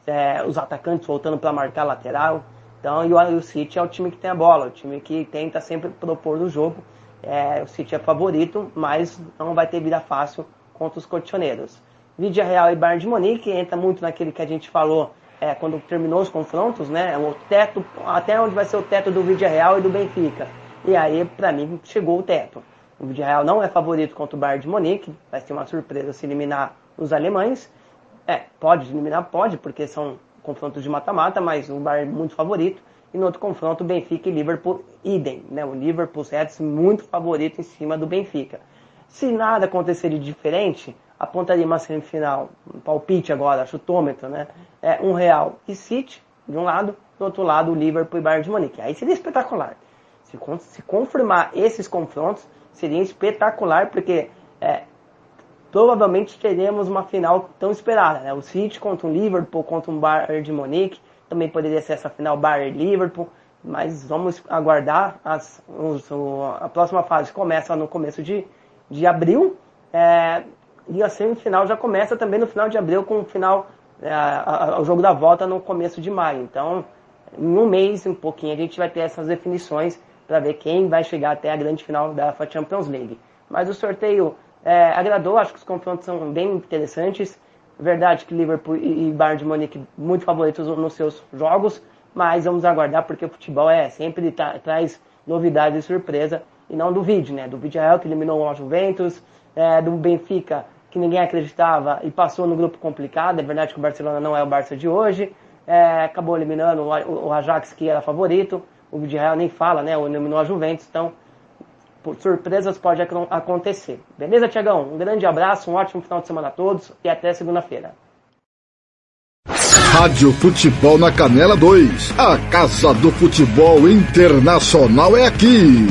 [SPEAKER 10] é, os atacantes voltando para marcar lateral. Então, e o, o City é o time que tem a bola, o time que tenta sempre propor no jogo. É, o City é favorito, mas não vai ter vida fácil contra os cotioneiros. Vídea Real e Bayern de Munique entra muito naquele que a gente falou é, quando terminou os confrontos, né? O teto, até onde vai ser o teto do Vídea Real e do Benfica. E aí, para mim, chegou o teto. O Vídea Real não é favorito contra o Bayern de Munique, vai ser uma surpresa se eliminar os alemães. É, pode eliminar, pode, porque são confrontos de mata-mata, mas o Bayern muito favorito. E no outro confronto, Benfica e Liverpool, idem. Né? O Liverpool Reds muito favorito em cima do Benfica. Se nada acontecer de diferente, apontaria uma semifinal, um palpite agora, chutômetro, né? É um Real e City, de um lado, do outro lado, o Liverpool e Bayern de Munique. Aí seria espetacular. Se, se confirmar esses confrontos, seria espetacular, porque é, provavelmente teremos uma final tão esperada. Né? O City contra o Liverpool, contra um Bayern de Munique, também poderia ser essa final Bayern-Liverpool, mas vamos aguardar. As, os, a próxima fase começa no começo de, de abril, é, e a semifinal já começa também no final de abril, com o final, é, o jogo da volta no começo de maio. Então, em um mês, um pouquinho, a gente vai ter essas definições para ver quem vai chegar até a grande final da Champions League. Mas o sorteio é, agradou, acho que os confrontos são bem interessantes. Verdade que Liverpool e Bayern de Munique muito favoritos nos seus jogos, mas vamos aguardar porque o futebol é sempre tra traz novidades e surpresa e não do vídeo, né? Do vídeo real que eliminou o Juventus, é, do Benfica que ninguém acreditava e passou no grupo complicado. É verdade que o Barcelona não é o Barça de hoje, é, acabou eliminando o, o Ajax que era favorito. O vídeo real nem fala, né? Eliminou a Juventus, então surpresas pode acontecer. Beleza, Tiagão? Um grande abraço, um ótimo final de semana a todos e até segunda-feira.
[SPEAKER 1] Rádio Futebol na Canela 2. A Casa do Futebol Internacional é aqui.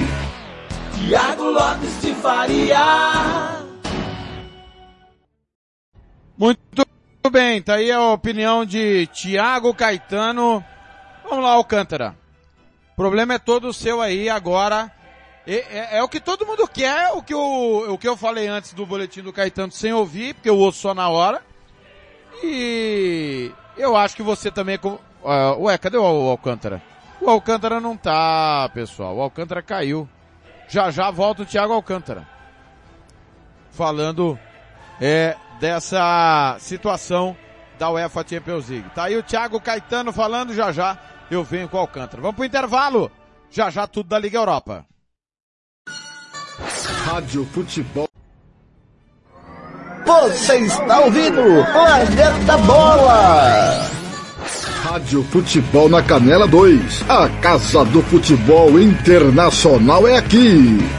[SPEAKER 11] Tiago Lopes de Faria.
[SPEAKER 2] Muito bem, tá aí a opinião de Tiago Caetano. Vamos lá, Alcântara. O problema é todo seu aí agora é, é, é, o que todo mundo quer, o que, eu, o que eu falei antes do boletim do Caetano sem ouvir, porque eu ouço só na hora. E eu acho que você também... Uh, ué, cadê o Alcântara? O Alcântara não tá, pessoal. O Alcântara caiu. Já já volta o Thiago Alcântara. Falando é, dessa situação da UEFA Champions League. Tá aí o Thiago Caetano falando já já. Eu venho com o Alcântara. Vamos pro intervalo. Já já tudo da Liga Europa.
[SPEAKER 1] Rádio Futebol.
[SPEAKER 12] Você está ouvindo Planeta Bola.
[SPEAKER 1] Rádio Futebol na Canela 2. A Casa do Futebol Internacional é aqui.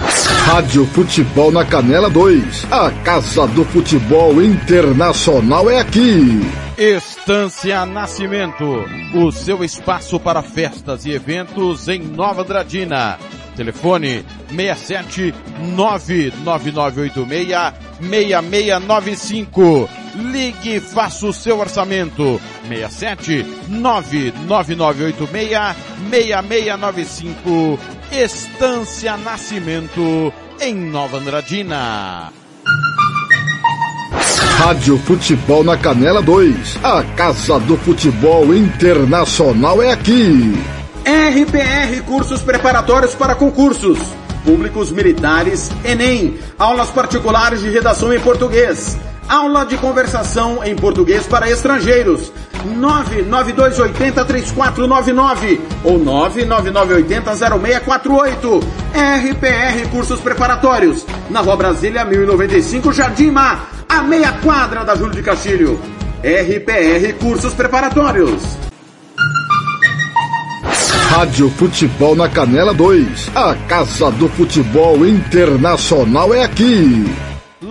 [SPEAKER 1] Rádio Futebol na Canela 2. A Casa do Futebol Internacional é aqui.
[SPEAKER 2] Estância Nascimento, o seu espaço para festas e eventos em Nova Andradina. Telefone 67 99986 6695. Ligue e faça o seu orçamento. 67 99986 6695. Estância Nascimento em Nova Andradina.
[SPEAKER 1] Rádio Futebol na Canela 2. A Casa do Futebol Internacional é aqui.
[SPEAKER 4] RPR Cursos Preparatórios para Concursos. Públicos Militares, Enem. Aulas particulares de redação em português. Aula de conversação em português para estrangeiros
[SPEAKER 13] 992803499 ou 999800648. RPR Cursos Preparatórios, na Rua Brasília 1095, Jardim Mar, a meia quadra da Júlio de Castilho. RPR Cursos Preparatórios.
[SPEAKER 1] Rádio Futebol na Canela 2. A Casa do Futebol Internacional é aqui.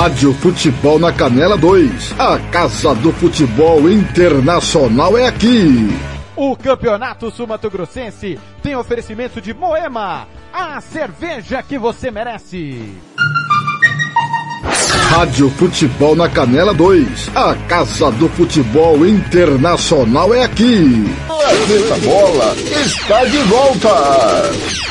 [SPEAKER 1] Rádio Futebol na Canela 2. A Casa do Futebol Internacional é aqui.
[SPEAKER 2] O Campeonato Sumato Grossense tem oferecimento de Moema, a cerveja que você merece.
[SPEAKER 1] Rádio Futebol na Canela 2. A Casa do Futebol Internacional é aqui. Planeta Bola está de volta.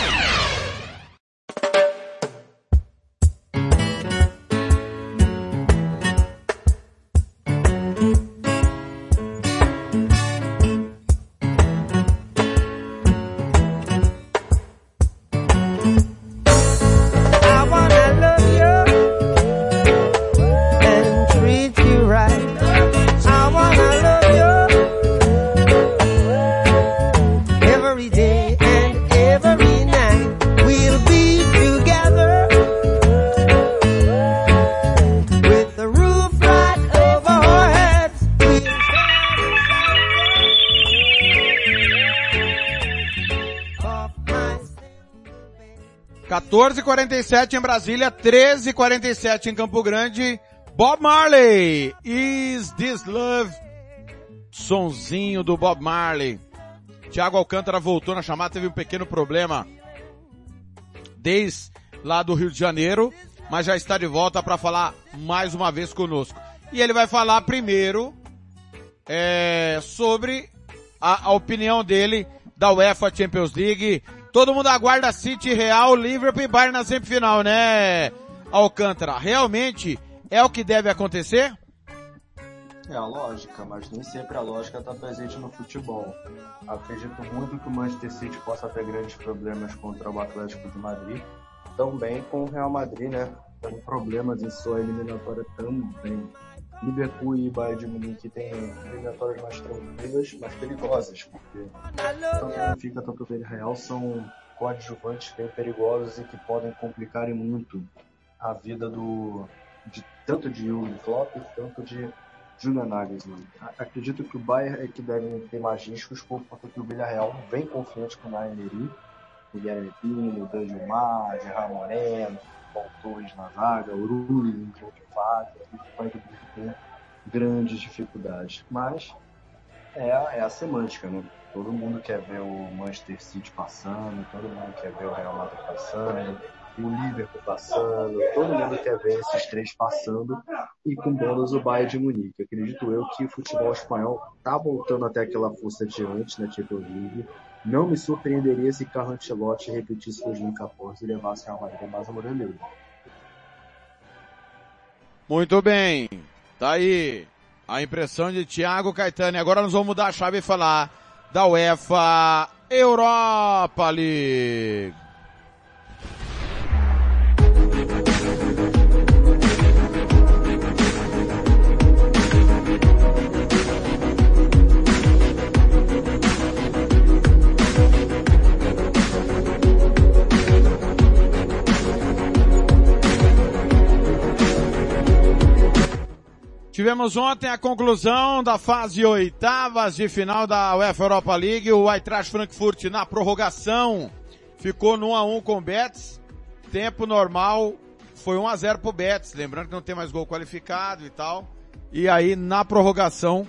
[SPEAKER 2] Sete em Brasília, 13h47 em Campo Grande. Bob Marley, Is This Love? Sonzinho do Bob Marley. Tiago Alcântara voltou na chamada, teve um pequeno problema desde lá do Rio de Janeiro, mas já está de volta para falar mais uma vez conosco. E ele vai falar primeiro é, sobre a, a opinião dele da UEFA Champions League, Todo mundo aguarda City Real, Liverpool e Bayern na semifinal, né, Alcântara? Realmente é o que deve acontecer?
[SPEAKER 5] É a lógica, mas nem sempre a lógica está presente no futebol. Acredito muito que o Manchester City possa ter grandes problemas contra o Atlético de Madrid, também com o Real Madrid, né? Tendo problemas em sua eliminatória também. Liverpool e Bayern de Munique têm eliminatórias mais tranquilas, mais perigosas, porque tanto o Benfica quanto o Real são coadjuvantes bem perigosos e que podem complicar muito a vida do de, tanto de Jürgen Klopp quanto de Julian Nagelsmann. Acredito que o Bayern é que deve ter mais riscos, por conta que o Villarreal vem confiante com o Naineri, Guilherme Pino, Gilmar, Gerard Moreno, Baltões na zaga, o Rui entrou de fato, vai ter grandes dificuldades. Mas é, é a semântica, né? Todo mundo quer ver o Manchester City passando, todo mundo quer ver o Real Madrid passando, o Liverpool passando, todo mundo quer ver esses três passando e com bônus o Bayern de Munique. Acredito eu que o futebol espanhol tá voltando até aquela força de antes na Champions League não me surpreenderia se Carlo Ancelotti repetisse 2014 e levasse Real Madrid mais a Moreleza.
[SPEAKER 2] Muito bem. Tá aí a impressão de Thiago Caetano. Agora nós vamos mudar a chave e falar da UEFA Europa League. Tivemos ontem a conclusão da fase oitavas de final da UEFA Europa League. O Eintracht Frankfurt na prorrogação ficou no 1 a 1 com o Betis. Tempo normal foi 1 a 0 pro Betis, lembrando que não tem mais gol qualificado e tal. E aí na prorrogação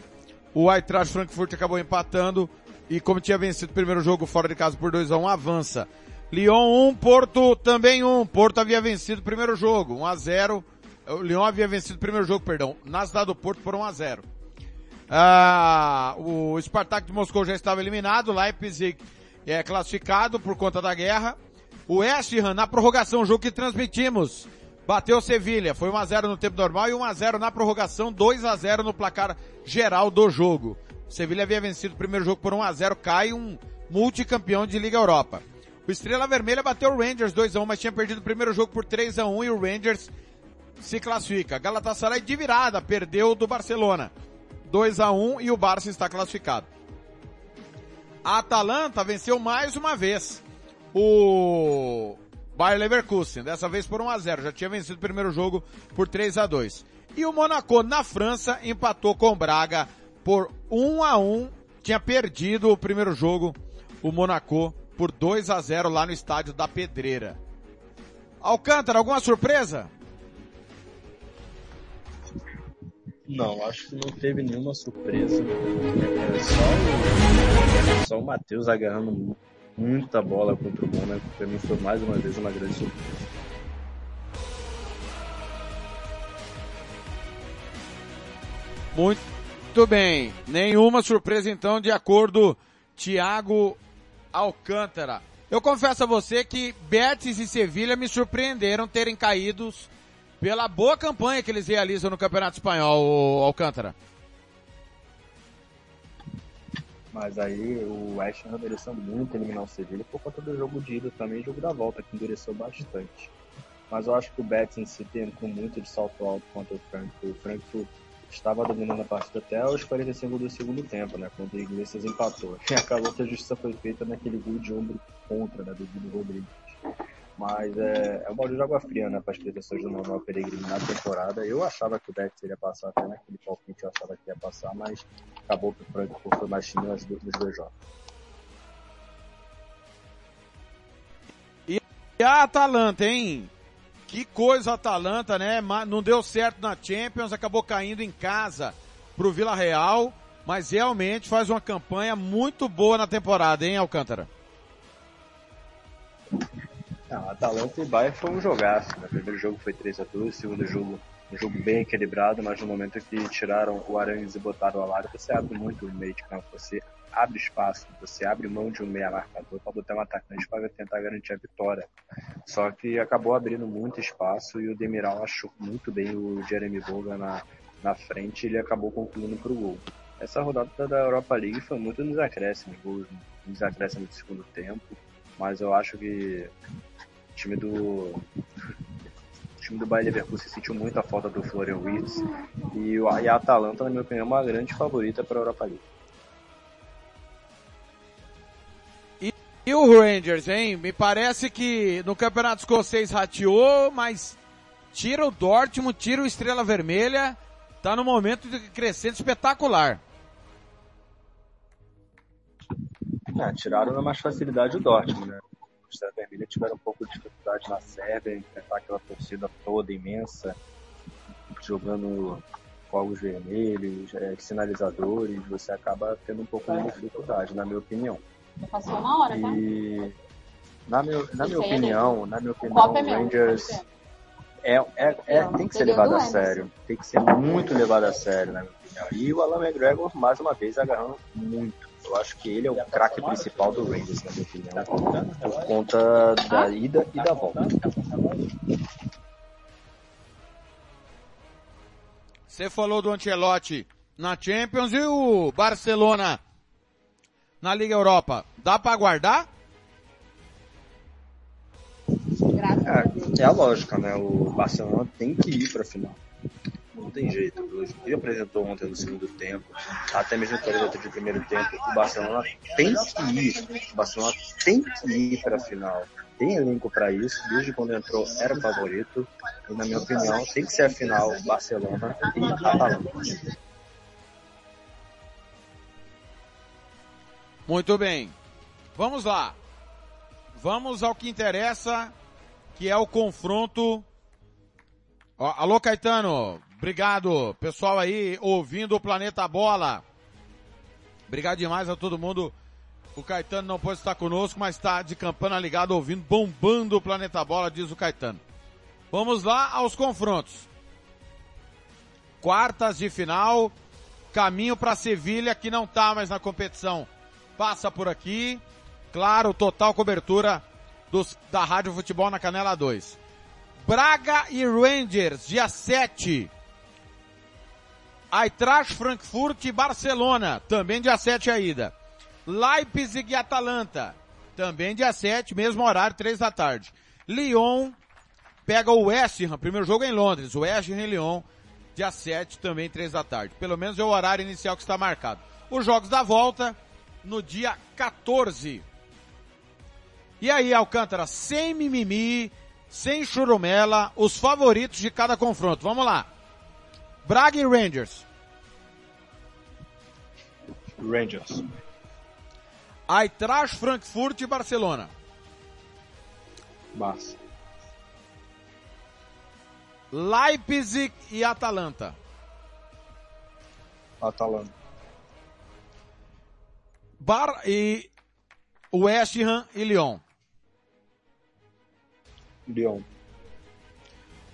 [SPEAKER 2] o Eintracht Frankfurt acabou empatando e como tinha vencido o primeiro jogo fora de casa por 2 a 1 avança. Lyon 1, Porto também 1. Porto havia vencido o primeiro jogo, 1 a 0. O Lyon havia vencido o primeiro jogo, perdão, na cidade do Porto por 1 a 0. Ah, o Spartak de Moscou já estava eliminado, Leipzig é classificado por conta da guerra. O West Ham na prorrogação, jogo que transmitimos, bateu o Sevilha, foi 1 a 0 no tempo normal e 1 a 0 na prorrogação, 2 a 0 no placar geral do jogo. O Sevilha havia vencido o primeiro jogo por 1 a 0, cai um multicampeão de Liga Europa. O Estrela Vermelha bateu o Rangers 2 a 1, mas tinha perdido o primeiro jogo por 3 a 1 e o Rangers se classifica. Galatasaray de virada, perdeu do Barcelona. 2 a 1 e o Barça está classificado. A Atalanta venceu mais uma vez o Bayer Leverkusen, dessa vez por 1 a 0. Já tinha vencido o primeiro jogo por 3 a 2. E o Monaco na França empatou com o Braga por 1 a 1. Tinha perdido o primeiro jogo o Monaco por 2 a 0 lá no estádio da Pedreira. Alcântara, alguma surpresa?
[SPEAKER 5] Não, acho que não teve nenhuma surpresa. É só o, só o Matheus agarrando muita bola contra o Mônaco. Pra mim foi mais uma vez uma grande surpresa.
[SPEAKER 2] Muito bem. Nenhuma surpresa então, de acordo Thiago Alcântara. Eu confesso a você que Betis e Sevilha me surpreenderam terem caído pela boa campanha que eles realizam no Campeonato Espanhol, Alcântara.
[SPEAKER 5] Mas aí o West Ham mereceu muito eliminar o Sevilha por conta do jogo de ida também, jogo da volta, que endureceu bastante. Mas eu acho que o Betis em si tentou muito de salto alto contra o Frankfurt. O Frankfurt estava dominando a partida até os 45 do segundo tempo, né? Quando o Iglesias empatou. *laughs* E acabou que a justiça foi feita naquele gol de ombro contra, né? Do Rodrigues. Mas é, é um balde de água fria, né? Para as pretensões do Manuel Peregrino na temporada. Eu achava que o Betis iria passar, até naquele palpite eu achava que ia passar, mas acabou que o Frankfurt foi mais time nos dois jogos.
[SPEAKER 2] E a Atalanta, hein? Que coisa a Atalanta, né? Não deu certo na Champions, acabou caindo em casa pro Vila Real, mas realmente faz uma campanha muito boa na temporada, hein, Alcântara?
[SPEAKER 5] Não, Atalanta e Bayern foi um jogaço. Né? O primeiro jogo foi 3 a 2 o segundo jogo um jogo bem equilibrado, mas no momento que tiraram o Arangues e botaram o Alário, você abre muito o meio de campo, você abre espaço, você abre mão de um meia marcador para botar um atacante para tentar garantir a vitória. Só que acabou abrindo muito espaço e o Demiral achou muito bem o Jeremy Boga na, na frente e ele acabou concluindo para o gol. Essa rodada da Europa League foi muito nos acréscimos, nos acréscimos do segundo tempo, mas eu acho que time do o time do Bayern Leverkusen sentiu muito a falta do Florian Wirtz e, e a Atalanta, na minha opinião, é uma grande favorita para a Europa League.
[SPEAKER 2] E, e o Rangers, hein? Me parece que no Campeonato Escocês rateou, mas tira o Dortmund, tira o Estrela Vermelha, tá no momento de crescente espetacular.
[SPEAKER 5] É, tiraram na mais facilidade o Dortmund, né? Estrela Vermelha tiveram um pouco de dificuldade na Sérvia, enfrentar aquela torcida toda imensa, jogando fogos vermelhos, é, sinalizadores, você acaba tendo um pouco de dificuldade, na minha opinião.
[SPEAKER 14] Passou uma hora, tá?
[SPEAKER 5] E na, meu, na minha opinião, na minha opinião, o Rangers é, é, é, tem que ser levado a sério. Tem que ser muito levado a sério, na minha opinião. E o Alan McGregor, mais uma vez, agarrando muito. Eu acho que ele é o craque principal do Rangers, na minha opinião, por conta da ida e da volta.
[SPEAKER 2] Você falou do Ancelotti na Champions e o Barcelona na Liga Europa. Dá para aguardar?
[SPEAKER 5] É, é, a lógica, né? O Barcelona tem que ir para a final. Não tem jeito. Que apresentou ontem no segundo tempo, até mesmo no de primeiro tempo, o Barcelona tem que ir. O Barcelona tem que ir para a final. Tem elenco para isso. Desde quando entrou era o favorito. E na minha opinião, tem que ser a final Barcelona e Atalanta.
[SPEAKER 2] Muito bem. Vamos lá. Vamos ao que interessa, que é o confronto. Alô, Caetano. Obrigado. Pessoal aí ouvindo o Planeta Bola. Obrigado demais a todo mundo. O Caetano não pode estar conosco, mas está de campana ligado ouvindo, bombando o Planeta Bola, diz o Caetano. Vamos lá aos confrontos. Quartas de final, caminho para Sevilha, que não está mais na competição. Passa por aqui. Claro, total cobertura dos, da Rádio Futebol na Canela 2. Braga e Rangers, dia 7. Eintracht Frankfurt e Barcelona, também dia 7 a ida. Leipzig e Atalanta, também dia 7, mesmo horário, 3 da tarde. Lyon pega o West Ham, primeiro jogo em Londres, West Ham e Lyon, dia 7, também 3 da tarde. Pelo menos é o horário inicial que está marcado. Os jogos da volta, no dia 14. E aí, Alcântara, sem mimimi, sem churumela, os favoritos de cada confronto. Vamos lá. Braga e Rangers.
[SPEAKER 5] Rangers.
[SPEAKER 2] Eintracht Frankfurt e Barcelona.
[SPEAKER 5] Barça.
[SPEAKER 2] Leipzig e Atalanta.
[SPEAKER 5] Atalanta.
[SPEAKER 2] Bar e West Ham e Lyon.
[SPEAKER 5] Lyon.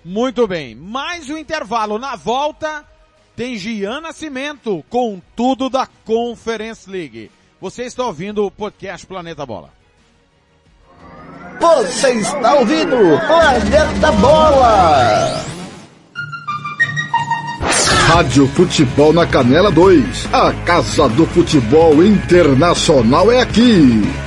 [SPEAKER 2] Muito bem. Mais um intervalo. Na volta tem Gian Nascimento com tudo da Conference League. Você está ouvindo o podcast Planeta Bola.
[SPEAKER 12] Você está ouvindo Planeta Bola.
[SPEAKER 1] Rádio Futebol na Canela 2. A Casa do Futebol Internacional é aqui.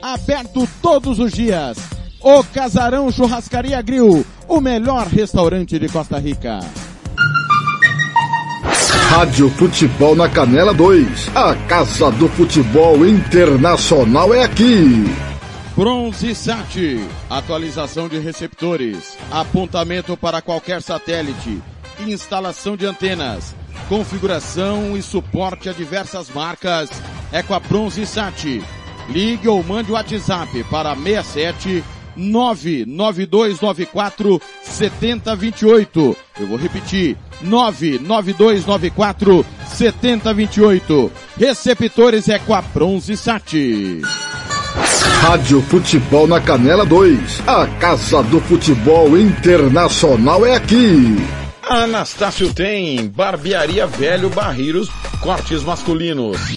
[SPEAKER 2] Aberto todos os dias. O Casarão Churrascaria Grill, o melhor restaurante de Costa Rica.
[SPEAKER 1] Rádio Futebol na Canela 2. A Casa do Futebol Internacional é aqui.
[SPEAKER 2] Bronze Sat, atualização de receptores, apontamento para qualquer satélite, instalação de antenas, configuração e suporte a diversas marcas é com a Bronze Sat. Ligue ou mande o WhatsApp para 67 99294 7028. Eu vou repetir. 99294 7028. Receptores é com a Bronze Sat.
[SPEAKER 1] Rádio Futebol na Canela 2. A Casa do Futebol Internacional é aqui.
[SPEAKER 14] Anastácio tem barbearia velho barreiros, cortes masculinos,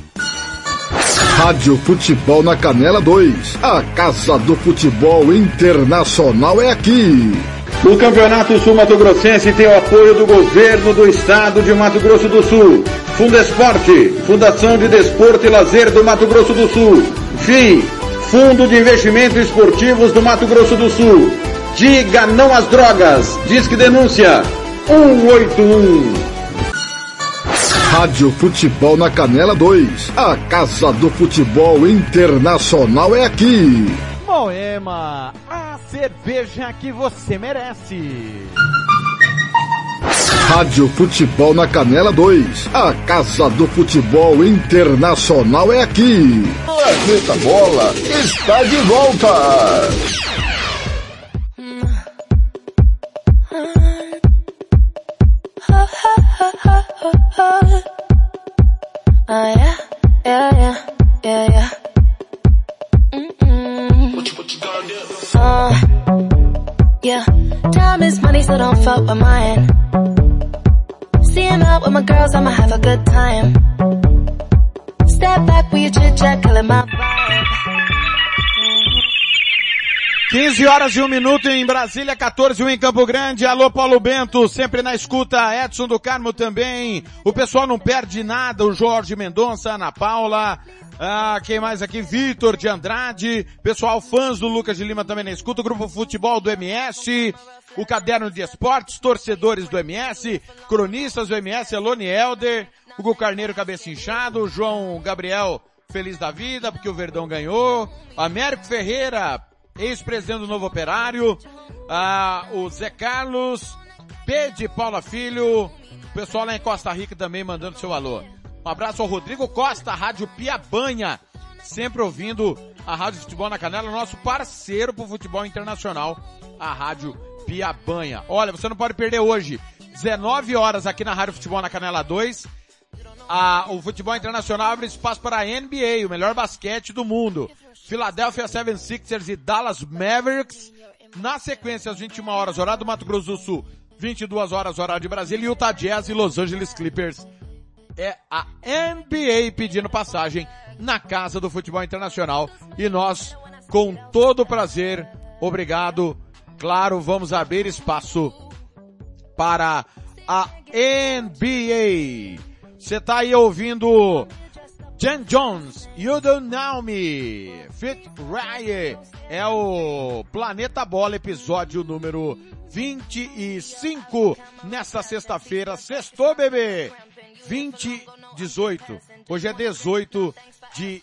[SPEAKER 1] Rádio Futebol na Canela 2. A Casa do Futebol Internacional é aqui.
[SPEAKER 4] O Campeonato Sul Mato Grossense tem o apoio do governo do estado de Mato Grosso do Sul. Fundesporte, Fundação de Desporto e Lazer do Mato Grosso do Sul. FII, Fundo de Investimentos Esportivos do Mato Grosso do Sul. Diga não às drogas. Disque denúncia 181.
[SPEAKER 1] Rádio Futebol na Canela 2. A Casa do Futebol Internacional é aqui.
[SPEAKER 2] Moema, a cerveja que você merece.
[SPEAKER 1] Rádio Futebol na Canela 2. A Casa do Futebol Internacional é aqui. Planeta Bola está de volta.
[SPEAKER 15] Oh yeah, yeah, yeah, yeah, yeah. Mm-mm. What you, what you gonna do? Uh, yeah. Time is money, so don't fuck with mine. Seeing out with my girls, I'ma have a good time. Step back with your chit chat, killing my vibe.
[SPEAKER 2] 15 horas e 1 minuto em Brasília, 14 1 em Campo Grande. Alô Paulo Bento, sempre na escuta. Edson do Carmo também. O pessoal não perde nada. O Jorge Mendonça, Ana Paula. Ah, quem mais aqui? Vitor de Andrade. Pessoal fãs do Lucas de Lima também na escuta. O Grupo Futebol do MS. O Caderno de Esportes, torcedores do MS. Cronistas do MS, Elone Helder. Hugo Carneiro, cabeça inchado. João Gabriel, feliz da vida porque o Verdão ganhou. Américo Ferreira, ex-presidente do Novo Operário, ah, o Zé Carlos, P de Paula Filho, o pessoal lá em Costa Rica também mandando seu alô. Um abraço ao Rodrigo Costa, Rádio Piabanha, sempre ouvindo a Rádio Futebol na Canela, nosso parceiro pro futebol internacional, a Rádio Piabanha. Olha, você não pode perder hoje, 19 horas aqui na Rádio Futebol na Canela 2, a, o futebol internacional abre espaço para a NBA, o melhor basquete do mundo. Philadelphia 76ers e Dallas Mavericks. Na sequência, às 21 horas, horário do Mato Grosso do Sul, 22 horas, horário de Brasília, Utah Jazz e Los Angeles Clippers. É a NBA pedindo passagem na Casa do Futebol Internacional. E nós, com todo prazer, obrigado. Claro, vamos abrir espaço para a NBA. Você tá aí ouvindo Jen Jones, You Don't Know Me, Fit Ryan, é o Planeta Bola, episódio número 25, nesta sexta-feira, sextou bebê, 20, 18, hoje é 18 de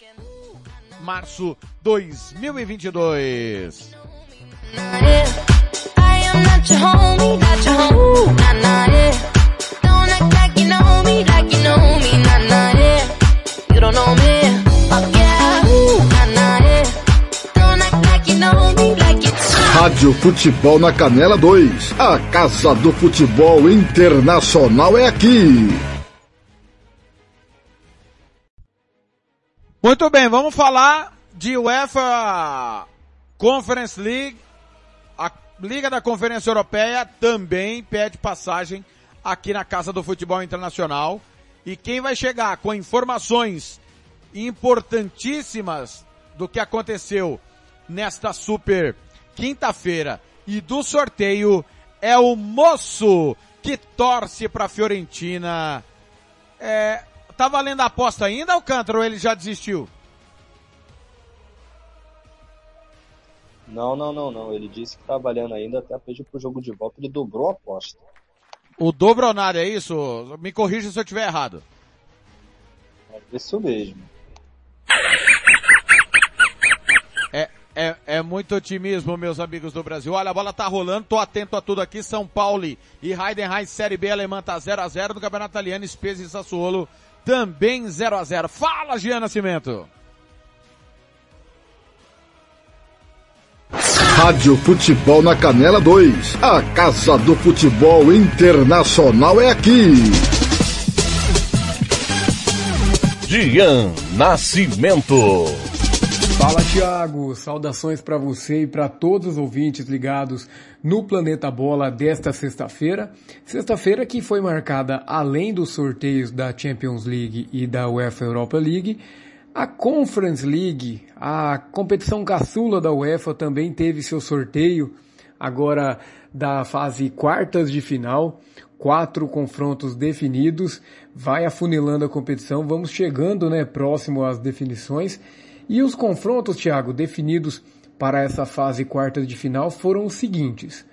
[SPEAKER 2] março 2022.
[SPEAKER 1] Rádio Futebol na Canela 2. A Casa do Futebol Internacional é aqui.
[SPEAKER 2] Muito bem, vamos falar de UEFA Conference League. A Liga da Conferência Europeia também pede passagem aqui na Casa do Futebol Internacional. E quem vai chegar com informações importantíssimas do que aconteceu nesta super quinta-feira e do sorteio é o moço que torce para a Fiorentina. É, tá valendo a aposta ainda, Alcântara, ou ele já desistiu?
[SPEAKER 16] Não, não, não, não. Ele disse que tá valendo ainda, até pediu pro jogo de volta, ele dobrou a aposta.
[SPEAKER 2] O dobro ou nada, é isso? Me corrija se eu estiver errado.
[SPEAKER 16] É isso mesmo.
[SPEAKER 2] É, é, muito otimismo, meus amigos do Brasil. Olha, a bola tá rolando, tô atento a tudo aqui. São Paulo e Heidenheim, Série B alemã tá 0 a 0 no Campeonato Italiano, Spezia e Sassuolo também 0 a 0 Fala, Jean Nascimento!
[SPEAKER 1] Rádio Futebol na Canela 2. A Casa do Futebol Internacional é aqui.
[SPEAKER 17] Dian Nascimento.
[SPEAKER 18] Fala Thiago, saudações para você e para todos os ouvintes ligados no Planeta Bola desta sexta-feira. Sexta-feira que foi marcada além dos sorteios da Champions League e da UEFA Europa League, a Conference League, a competição caçula da UEFA também teve seu sorteio agora da fase quartas de final, quatro confrontos definidos, vai afunilando a competição, vamos chegando, né, próximo às definições. E os confrontos, Thiago, definidos para essa fase quartas de final foram os seguintes.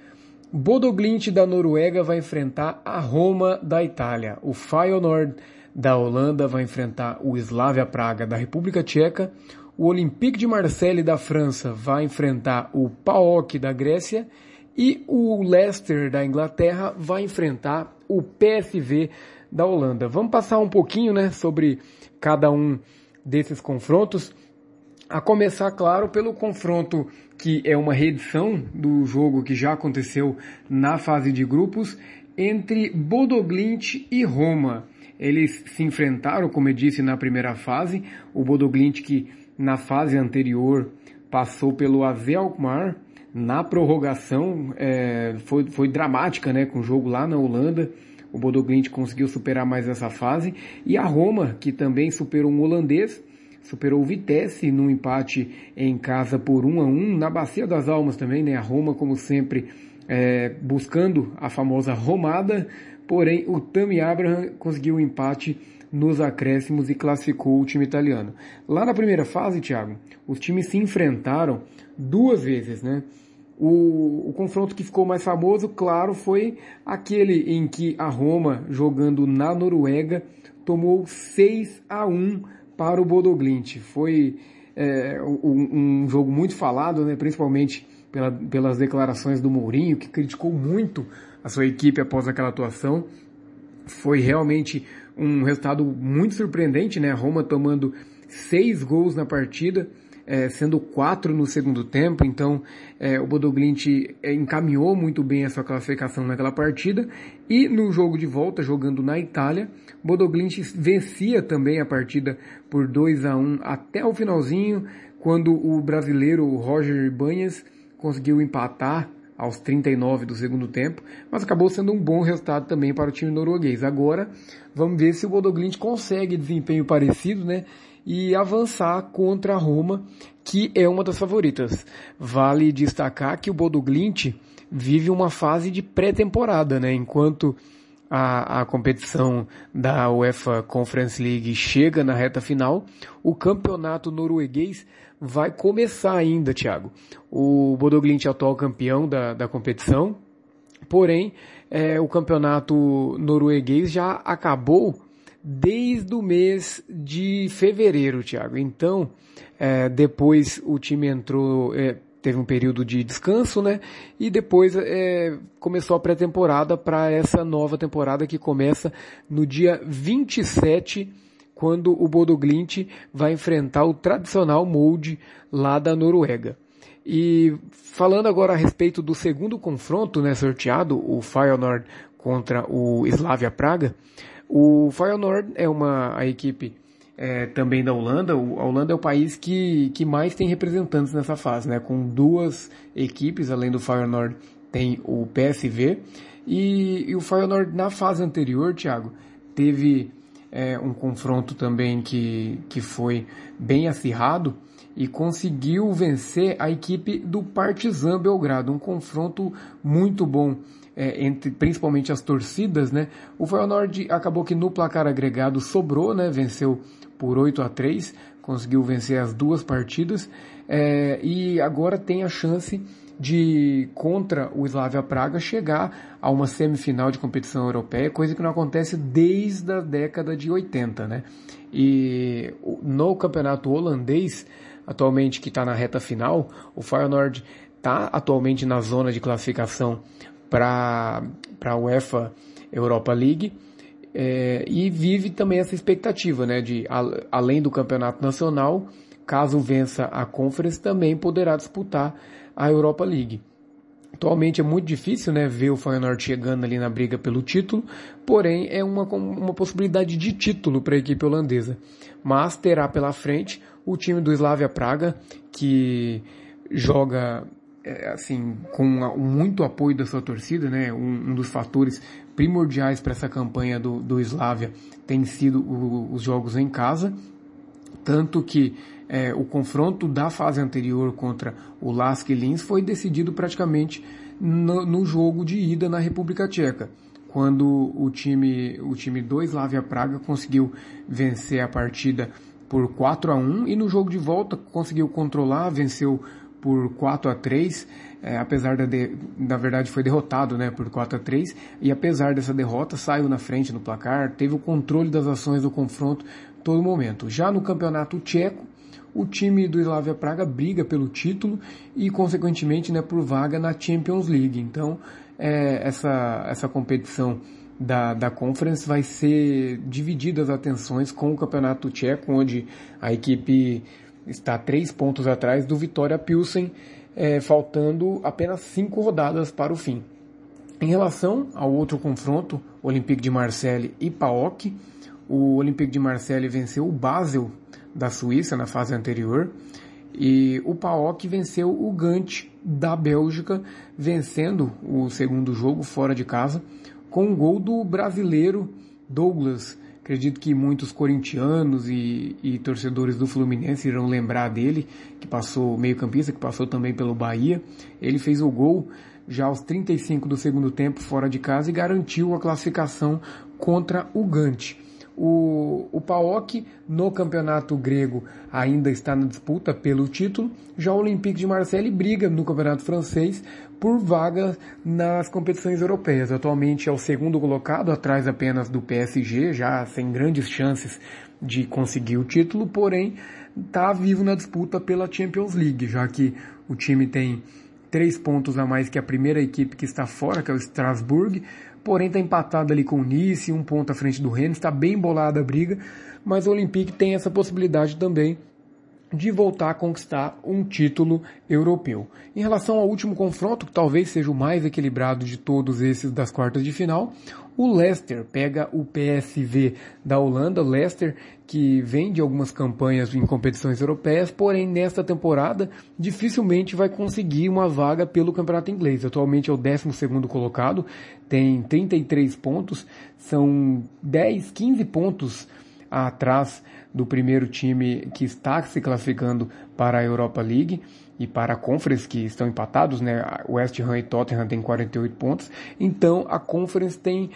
[SPEAKER 18] Bodoglint da Noruega vai enfrentar a Roma da Itália. O Feyenoord da Holanda vai enfrentar o Slavia Praga da República Tcheca. O Olympique de Marseille da França vai enfrentar o PAOK da Grécia. E o Leicester da Inglaterra vai enfrentar o PSV da Holanda. Vamos passar um pouquinho né, sobre cada um desses confrontos. A começar, claro, pelo confronto que é uma reedição do jogo que já aconteceu na fase de grupos entre Bodoglint e Roma. Eles se enfrentaram, como eu disse, na primeira fase. O Bodoglint que na fase anterior passou pelo AZ Alkmaar. Na prorrogação é, foi, foi dramática, né, com o jogo lá na Holanda. O Bodoglint conseguiu superar mais essa fase. E a Roma, que também superou um holandês, superou o Vitesse no empate em casa por 1 a 1 na Bacia das Almas também, né? A Roma, como sempre, é, buscando a famosa romada, porém o Tammy Abraham conseguiu o um empate nos acréscimos e classificou o time italiano. Lá na primeira fase, Thiago, os times se enfrentaram duas vezes, né? O, o, confronto que ficou mais famoso, claro, foi aquele em que a Roma, jogando na Noruega, tomou 6 a 1 para o Bodoglint. Foi é, um, um, jogo muito falado, né, principalmente pela, pelas declarações do Mourinho, que criticou muito a sua equipe após aquela atuação. Foi realmente um resultado muito surpreendente, né? Roma tomando seis gols na partida é, sendo quatro no segundo tempo, então é, o Bodoglint é, encaminhou muito bem a sua classificação naquela partida, e no jogo de volta, jogando na Itália, Bodoglint vencia também a partida por 2 a 1 até o finalzinho, quando o brasileiro Roger Banhas conseguiu empatar aos 39 do segundo tempo, mas acabou sendo um bom resultado também para o time norueguês. Agora, vamos ver se o Bodoglint consegue desempenho parecido, né? E avançar contra a Roma, que é uma das favoritas. Vale destacar que o Bodo Glint vive uma fase de pré-temporada, né? Enquanto a, a competição da UEFA Conference League chega na reta final, o campeonato norueguês vai começar ainda, Thiago. O Bodo Glint é o atual campeão da, da competição, porém, é, o campeonato norueguês já acabou desde o mês de fevereiro, Thiago. Então, é, depois o time entrou, é, teve um período de descanso, né? E depois é, começou a pré-temporada para essa nova temporada que começa no dia 27, quando o Bodo Glint vai enfrentar o tradicional molde lá da Noruega. E falando agora a respeito do segundo confronto, né, sorteado, o Feyenoord contra o Slavia Praga, o Feyenoord é uma a equipe é, também da Holanda. A Holanda é o país que, que mais tem representantes nessa fase, né? Com duas equipes, além do Feyenoord, tem o PSV. E, e o Feyenoord na fase anterior, Thiago, teve é, um confronto também que, que foi bem acirrado e conseguiu vencer a equipe do Partizan Belgrado. Um confronto muito bom é, entre principalmente as torcidas, né? O Feyenoord acabou que no placar agregado sobrou, né? Venceu por 8 a 3, conseguiu vencer as duas partidas é, e agora tem a chance de contra o Slavia Praga chegar a uma semifinal de competição europeia, coisa que não acontece desde a década de 80, né? E no campeonato holandês, atualmente que está na reta final, o Feyenoord está atualmente na zona de classificação para a UEFA Europa League. É, e vive também essa expectativa, né, de além do campeonato nacional, caso vença a Conference, também poderá disputar a Europa League. Atualmente é muito difícil, né, ver o Feyenoord chegando ali na briga pelo título, porém é uma, uma possibilidade de título para a equipe holandesa. Mas terá pela frente o time do Slavia Praga, que joga assim com muito apoio da sua torcida, né, um, um dos fatores primordiais para essa campanha do, do Slavia tem sido o, os jogos em casa, tanto que é, o confronto da fase anterior contra o Lask Linz foi decidido praticamente no, no, jogo de ida na República Tcheca, quando o time, o time do Slavia Praga conseguiu vencer a partida por 4 a 1 e no jogo de volta conseguiu controlar, venceu por 4 a 3, é, apesar da, de, na verdade foi derrotado, né, por 4 a 3, e apesar dessa derrota saiu na frente no placar, teve o controle das ações do confronto todo momento. Já no campeonato tcheco, o time do Slavia Praga briga pelo título e, consequentemente, né, por vaga na Champions League. Então, é, essa, essa competição da, da Conference vai ser dividida as atenções com o Campeonato Tcheco, onde a equipe está três pontos atrás do Vitória Pilsen, é, faltando apenas cinco rodadas para o fim. Em relação ao outro confronto, Olympique de Marseille e PAOK, o Olympique de Marseille venceu o Basel da Suíça na fase anterior. E o PAOK venceu o Gant da Bélgica, vencendo o segundo jogo fora de casa, com um gol do brasileiro Douglas. Acredito que muitos corintianos e, e torcedores do Fluminense irão lembrar dele, que passou meio campista, que passou também pelo Bahia. Ele fez o gol já aos 35 do segundo tempo fora de casa e garantiu a classificação contra o Gant. O, o PAOK no campeonato grego ainda está na disputa pelo título, já o Olympique de Marseille briga no campeonato francês por vaga nas competições europeias. Atualmente é o segundo colocado, atrás apenas do PSG, já sem grandes chances de conseguir o título, porém está vivo na disputa pela Champions League, já que o time tem três pontos a mais que a primeira equipe que está fora, que é o Strasbourg, porém está empatado ali com o Nice, um ponto à frente do Rennes, está bem bolada a briga, mas o Olympique tem essa possibilidade também de voltar a conquistar um título europeu. Em relação ao último confronto, que talvez seja o mais equilibrado de todos esses das quartas de final, o Leicester pega o PSV da Holanda, Leicester que vem de algumas campanhas em competições europeias, porém nesta temporada dificilmente vai conseguir uma vaga pelo campeonato inglês. Atualmente é o 12 colocado, tem 33 pontos, são 10, 15 pontos atrás do primeiro time que está se classificando para a Europa League e para a Conference, que estão empatados, né? West Ham e Tottenham têm 48 pontos. Então a Conference tem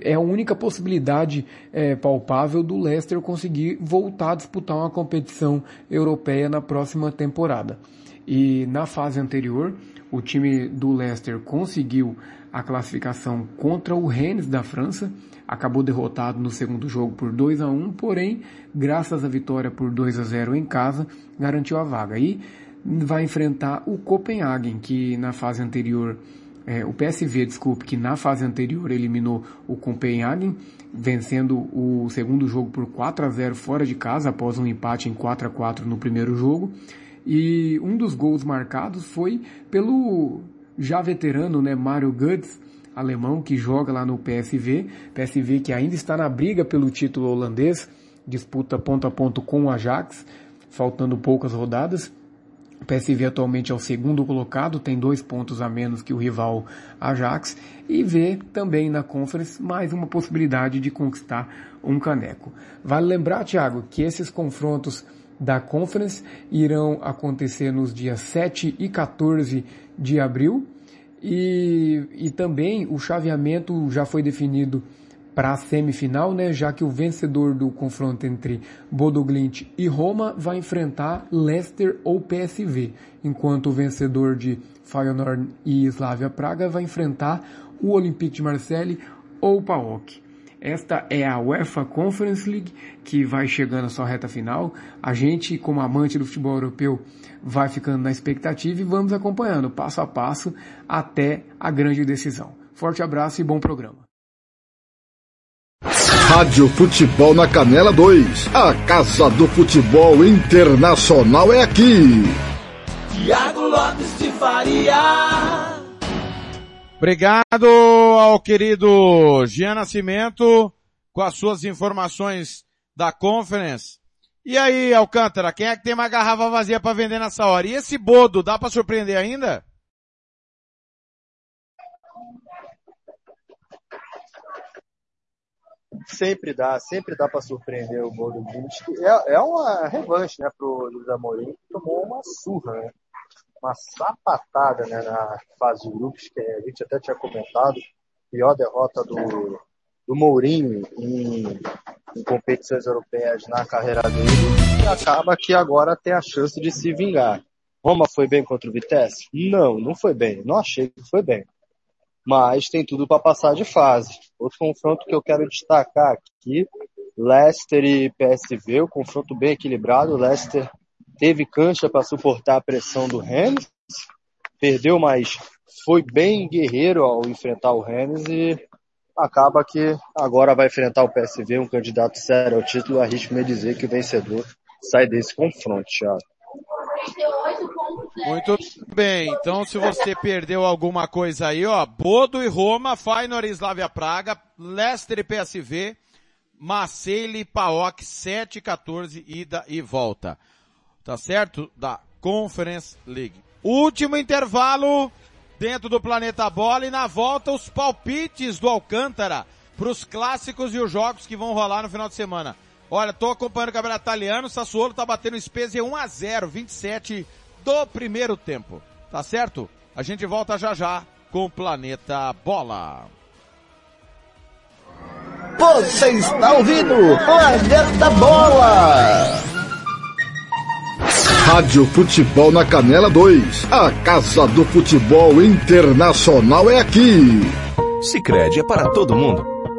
[SPEAKER 18] é a única possibilidade é, palpável do Leicester conseguir voltar a disputar uma competição europeia na próxima temporada. E na fase anterior, o time do Leicester conseguiu a classificação contra o Rennes da França, acabou derrotado no segundo jogo por 2 a 1, porém, graças à vitória por 2 a 0 em casa, garantiu a vaga. E vai enfrentar o Copenhagen, que na fase anterior, é, o PSV, desculpe, que na fase anterior eliminou o Copenhagen, vencendo o segundo jogo por 4 a 0 fora de casa, após um empate em 4 a 4 no primeiro jogo. E um dos gols marcados foi pelo já veterano, né, Mario Götze, alemão que joga lá no PSV, PSV que ainda está na briga pelo título holandês, disputa ponto a ponto com o Ajax, faltando poucas rodadas. O PSV atualmente é o segundo colocado, tem dois pontos a menos que o rival Ajax e vê também na Conference mais uma possibilidade de conquistar um caneco. Vale lembrar, Thiago, que esses confrontos da Conference irão acontecer nos dias 7 e 14 de abril e, e também o chaveamento já foi definido para a semifinal, né, já que o vencedor do confronto entre Bodo Glimt e Roma vai enfrentar Leicester ou PSV, enquanto o vencedor de Feyenoord e Slavia Praga vai enfrentar o Olympique de Marseille ou PAOK. Esta é a UEFA Conference League, que vai chegando à sua reta final. A gente, como amante do futebol europeu, vai ficando na expectativa e vamos acompanhando passo a passo até a grande decisão. Forte abraço e bom programa.
[SPEAKER 1] Rádio Futebol na Canela 2. A Casa do Futebol Internacional é aqui.
[SPEAKER 3] Tiago Lopes de Faria.
[SPEAKER 2] Obrigado ao querido Jean Nascimento com as suas informações da Conference. E aí, Alcântara, quem é que tem uma garrafa vazia para vender nessa hora? E esse bodo, dá para surpreender ainda?
[SPEAKER 5] Sempre dá, sempre dá para surpreender o Glimt. É, é uma revanche, né, pro Luiz Amorim, que tomou uma surra, né? Uma sapatada, né, na fase grupos, que a gente até tinha comentado. Pior derrota do, do Mourinho em, em competições europeias na carreira dele. E acaba que agora tem a chance de se vingar. Roma foi bem contra o Vitesse? Não, não foi bem. Não achei que foi bem mas tem tudo para passar de fase. Outro confronto que eu quero destacar aqui, Leicester e PSV, o um confronto bem equilibrado. Leicester teve cancha para suportar a pressão do Rennes, perdeu, mas foi bem guerreiro ao enfrentar o Rennes e acaba que agora vai enfrentar o PSV, um candidato sério ao título. Arrisco-me dizer que o vencedor sai desse confronto, Thiago.
[SPEAKER 2] Muito bem, então se você perdeu alguma coisa aí, ó, Bodo e Roma, Feyenoord e Slavia Praga, Leicester e PSV, Marseille e PAOK, 7 14, ida e volta. Tá certo? Da Conference League. Último intervalo dentro do Planeta Bola e na volta os palpites do Alcântara para os clássicos e os jogos que vão rolar no final de semana. Olha, tô acompanhando o campeonato italiano, Sassuolo tá batendo o Spezia 1 a 0, 27 do primeiro tempo. Tá certo? A gente volta já já com o Planeta Bola.
[SPEAKER 12] Você está ouvindo Planeta Bola!
[SPEAKER 1] Rádio Futebol na Canela 2. A Casa do Futebol Internacional é aqui.
[SPEAKER 6] Sicredi é para todo mundo.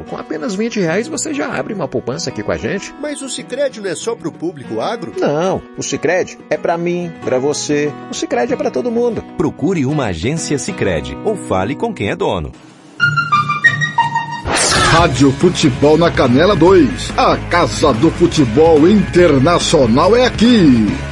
[SPEAKER 6] Com apenas 20 reais você já abre uma poupança aqui com a gente.
[SPEAKER 19] Mas o Sicredi não é só para o público agro?
[SPEAKER 6] Não, o Sicredi é para mim, para você. O Sicredi é para todo mundo.
[SPEAKER 20] Procure uma agência Sicredi ou fale com quem é dono.
[SPEAKER 1] Rádio Futebol na Canela 2. A Casa do Futebol Internacional é aqui.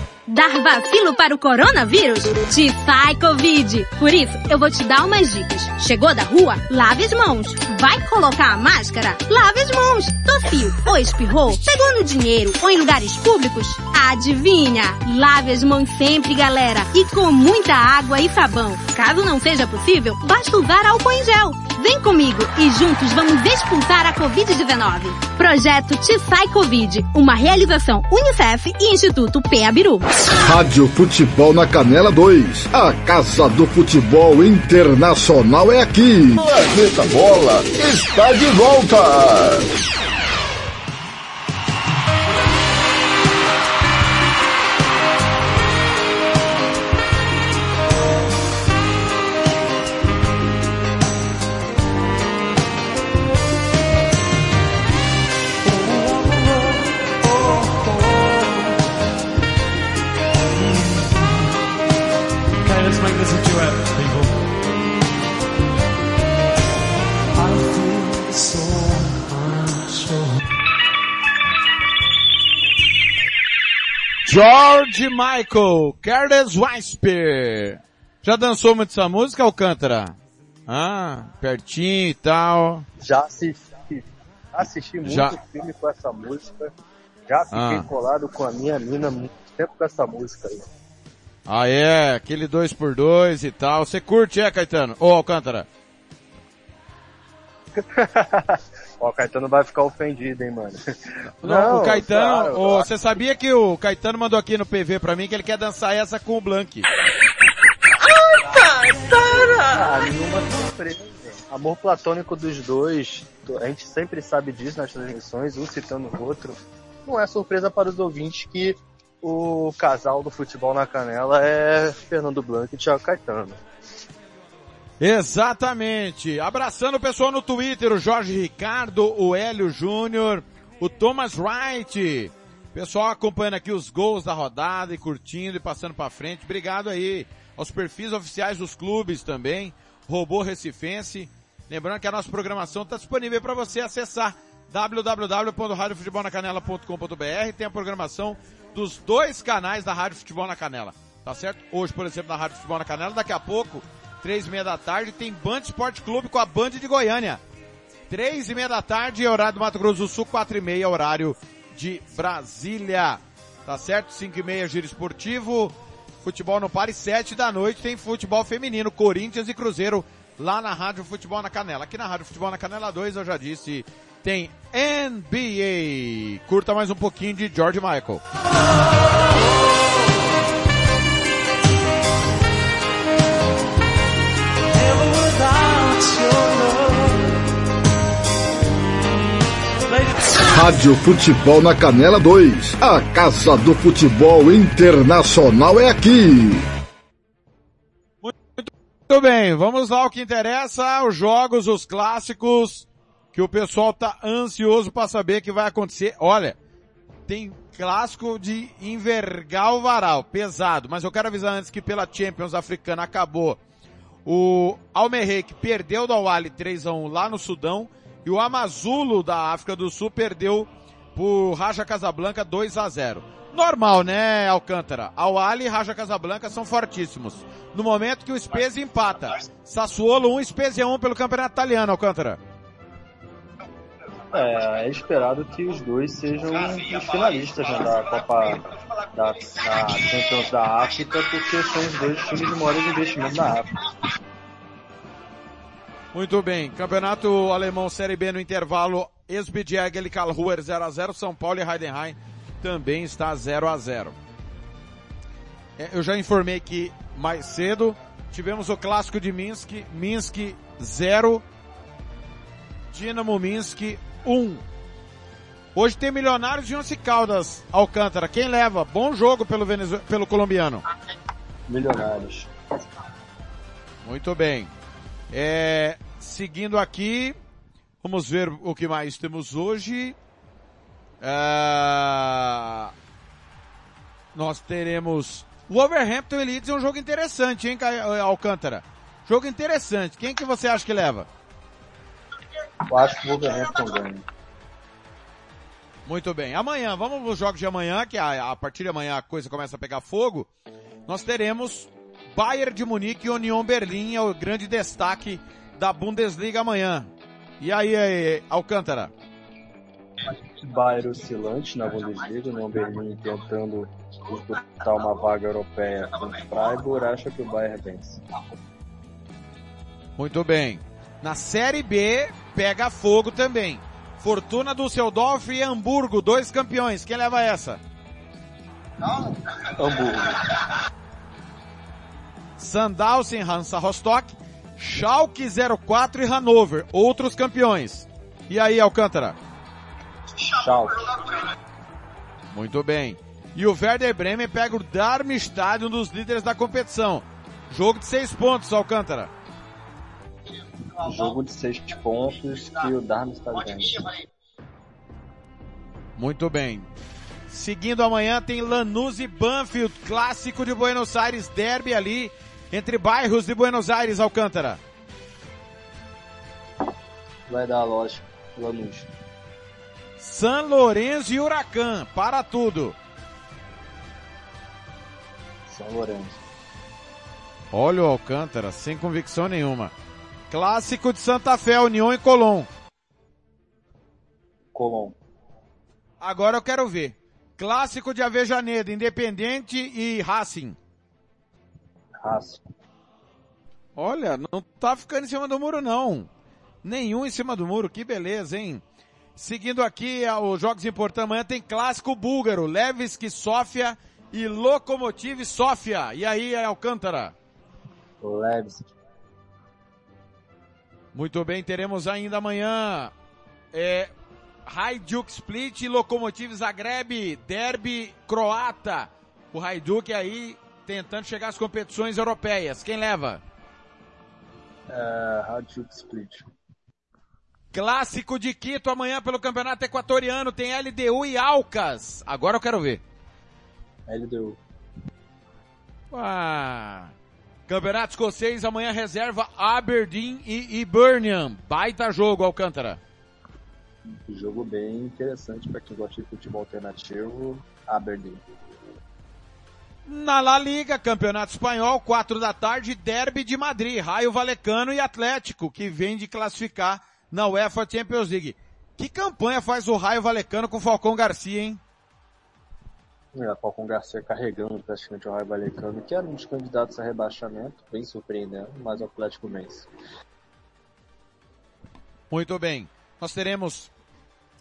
[SPEAKER 21] Dar vacilo para o coronavírus? Te faz Covid. Por isso, eu vou te dar umas dicas. Chegou da rua? Lave as mãos. Vai colocar a máscara? Lave as mãos. Tossiu ou espirrou? Pegou no dinheiro ou em lugares públicos? Adivinha? Lave as mãos sempre, galera. E com muita água e sabão. Caso não seja possível, basta usar álcool em gel. Vem comigo e juntos vamos expulsar a Covid-19. Projeto Te Sai Covid, uma realização Unicef e Instituto Peabiru.
[SPEAKER 1] Rádio Futebol na Canela 2. A Casa do Futebol Internacional é aqui.
[SPEAKER 12] Planeta Bola está de volta.
[SPEAKER 2] George Michael, Carlos Weisper. Já dançou muito essa música, Alcântara? Ah, pertinho e tal.
[SPEAKER 5] Já assisti, assisti muito
[SPEAKER 2] Já.
[SPEAKER 5] filme com essa música. Já fiquei
[SPEAKER 2] Ah.
[SPEAKER 5] colado com a minha mina muito tempo com essa música aí.
[SPEAKER 2] Ah, é, aquele dois por dois e tal. Você curte, é, Caetano? Ô, Alcântara? *laughs*
[SPEAKER 5] Ó, o Caetano vai ficar ofendido, hein, mano. *laughs*
[SPEAKER 2] Não, o Caetano,
[SPEAKER 5] claro,
[SPEAKER 2] ô, você sabia que o Caetano mandou aqui no PV pra mim que ele quer dançar essa com o Blank?
[SPEAKER 5] Ah, nenhuma surpresa. Amor platônico dos dois, a gente sempre sabe disso nas transmissões, um citando o outro. Não é surpresa para os ouvintes que o casal do futebol na canela é Fernando Blanco e Thiago Caetano.
[SPEAKER 2] Exatamente. Abraçando o pessoal no Twitter, o Jorge Ricardo, o Hélio Júnior, o Thomas Wright. Pessoal acompanhando aqui os gols da rodada e curtindo e passando pra frente. Obrigado aí aos perfis oficiais dos clubes também. Robô Recifense. Lembrando que a nossa programação está disponível para você acessar www.radiofutebolnacanela.com.br. Tem a programação dos dois canais da Rádio Futebol na Canela. Tá certo? Hoje, por exemplo, na Rádio Futebol na Canela, daqui a pouco, três e meia da tarde, tem Band Esporte Clube com a Band de Goiânia. Três e meia da tarde, horário do Mato Grosso do Sul, quatro e meia, horário de Brasília. Tá certo? Cinco e meia, giro esportivo. Futebol no Pare, sete da noite, tem futebol feminino, Corinthians e Cruzeiro, lá na Rádio Futebol na Canela. Aqui na Rádio Futebol na Canela 2, eu já disse, tem NBA. Curta mais um pouquinho de George Michael.
[SPEAKER 1] Rádio Futebol na Canela 2. A Casa do Futebol Internacional é aqui.
[SPEAKER 2] Muito bem, vamos lá ao que interessa, os jogos, os clássicos, que o pessoal tá ansioso para saber que vai acontecer. Olha, tem clássico de envergar o varal, pesado, mas eu quero avisar antes que pela Champions africana acabou. O Almerreik perdeu do Awali 3 a 1 lá no Sudão e o Amazulo da África do Sul perdeu por Raja Casablanca 2 a 0. Normal, né, Alcântara? Al-Ali e Raja Casablanca são fortíssimos. No momento que o Spezia empata. Sassuolo 1, Spezia 1 pelo Campeonato Italiano, Alcântara.
[SPEAKER 5] É, é esperado que os dois sejam os finalistas né, da Copa da, da Champions da África, porque são os dois times de maiores investimentos da África.
[SPEAKER 2] Muito bem. Campeonato Alemão Série B no intervalo. Esbjerg e Karlsruher 0x0. São Paulo e Heidenheim também está 0 a 0 é, Eu já informei que mais cedo tivemos o clássico de Minsk. Minsk 0. Dinamo Minsk 1. Hoje tem Milionários de Once Caldas, Alcântara. Quem leva? Bom jogo pelo, Venezu... pelo colombiano.
[SPEAKER 5] Milionários.
[SPEAKER 2] Muito bem. É, seguindo aqui, vamos ver o que mais temos hoje. É, nós teremos o Wolverhampton e Leeds é um jogo interessante, hein, Alcântara? Jogo interessante. Quem que você acha que leva?
[SPEAKER 5] Eu acho que o Wolverhampton ganha.
[SPEAKER 2] Muito bem. Amanhã, vamos nos jogos de amanhã, que a, a partir de amanhã a coisa começa a pegar fogo. Nós teremos Bayern de Munique e Union Berlim, é o grande destaque da Bundesliga amanhã. E aí, aí Alcântara?
[SPEAKER 5] Bayern oscilante na Bundesliga, Union Berlim tentando disputar uma vaga europeia com o Freiburg, acha que o Bayern vence.
[SPEAKER 2] Muito bem. Na Série B, pega fogo também. Fortuna do Seudorf e Hamburgo, dois campeões. Quem leva essa?
[SPEAKER 5] Hamburgo.
[SPEAKER 2] Sandhausen, Hansa Rostock, Schalke 04 e Hannover, outros campeões. E aí, Alcântara?
[SPEAKER 5] Schalke.
[SPEAKER 2] Muito bem. E o Werder Bremen pega o Darmstadt, um dos líderes da competição. Jogo de seis pontos, Alcântara.
[SPEAKER 5] Jogo de seis pontos que o Darmstadt ganha.
[SPEAKER 2] Muito bem. Seguindo amanhã tem Lanús e Banfield, clássico de Buenos Aires, derby ali entre bairros de Buenos Aires, Alcântara.
[SPEAKER 5] Vai dar lógico, Lanús.
[SPEAKER 2] San Lourenço e Huracan, para tudo.
[SPEAKER 5] São Lourenço.
[SPEAKER 2] Olha o Alcântara, sem convicção nenhuma. Clássico de Santa Fé, União e Colom.
[SPEAKER 5] Colom.
[SPEAKER 2] Agora eu quero ver. Clássico de Avejaneda, Independente e Racing. Olha, não tá ficando em cima do muro não. Nenhum em cima do muro, que beleza, hein? Seguindo aqui os jogos importantes, amanhã tem clássico búlgaro, Levski Sofia e Lokomotiv Sofia. E aí, Alcântara?
[SPEAKER 5] Levski.
[SPEAKER 2] Muito bem, teremos ainda amanhã é, Hajduk Split e Lokomotiv Zagreb, derby croata. O Hajduk aí tentando chegar às competições europeias. Quem leva?
[SPEAKER 5] É, Hajduk Split.
[SPEAKER 2] Clássico de Quito amanhã pelo Campeonato Equatoriano tem LDU e Alcas. Agora eu quero ver.
[SPEAKER 5] LDU.
[SPEAKER 2] Ah. Campeonato Escocês amanhã reserva Aberdeen e Hibernian. Baita jogo, Alcântara.
[SPEAKER 5] Jogo bem interessante para quem gosta de futebol alternativo. Aberdeen.
[SPEAKER 2] Na La Liga, Campeonato Espanhol, 4 da tarde, Derby de Madrid, Raio Valecano e Atlético, que vem de classificar na UEFA Champions League. Que campanha faz o Raio Valecano com o Falcão Garcia, hein?
[SPEAKER 5] É, Falcão Garcia carregando praticamente o Raio Valecano, que era um dos candidatos a rebaixamento, bem surpreendendo, mas o Atlético vence.
[SPEAKER 2] Muito bem. Nós teremos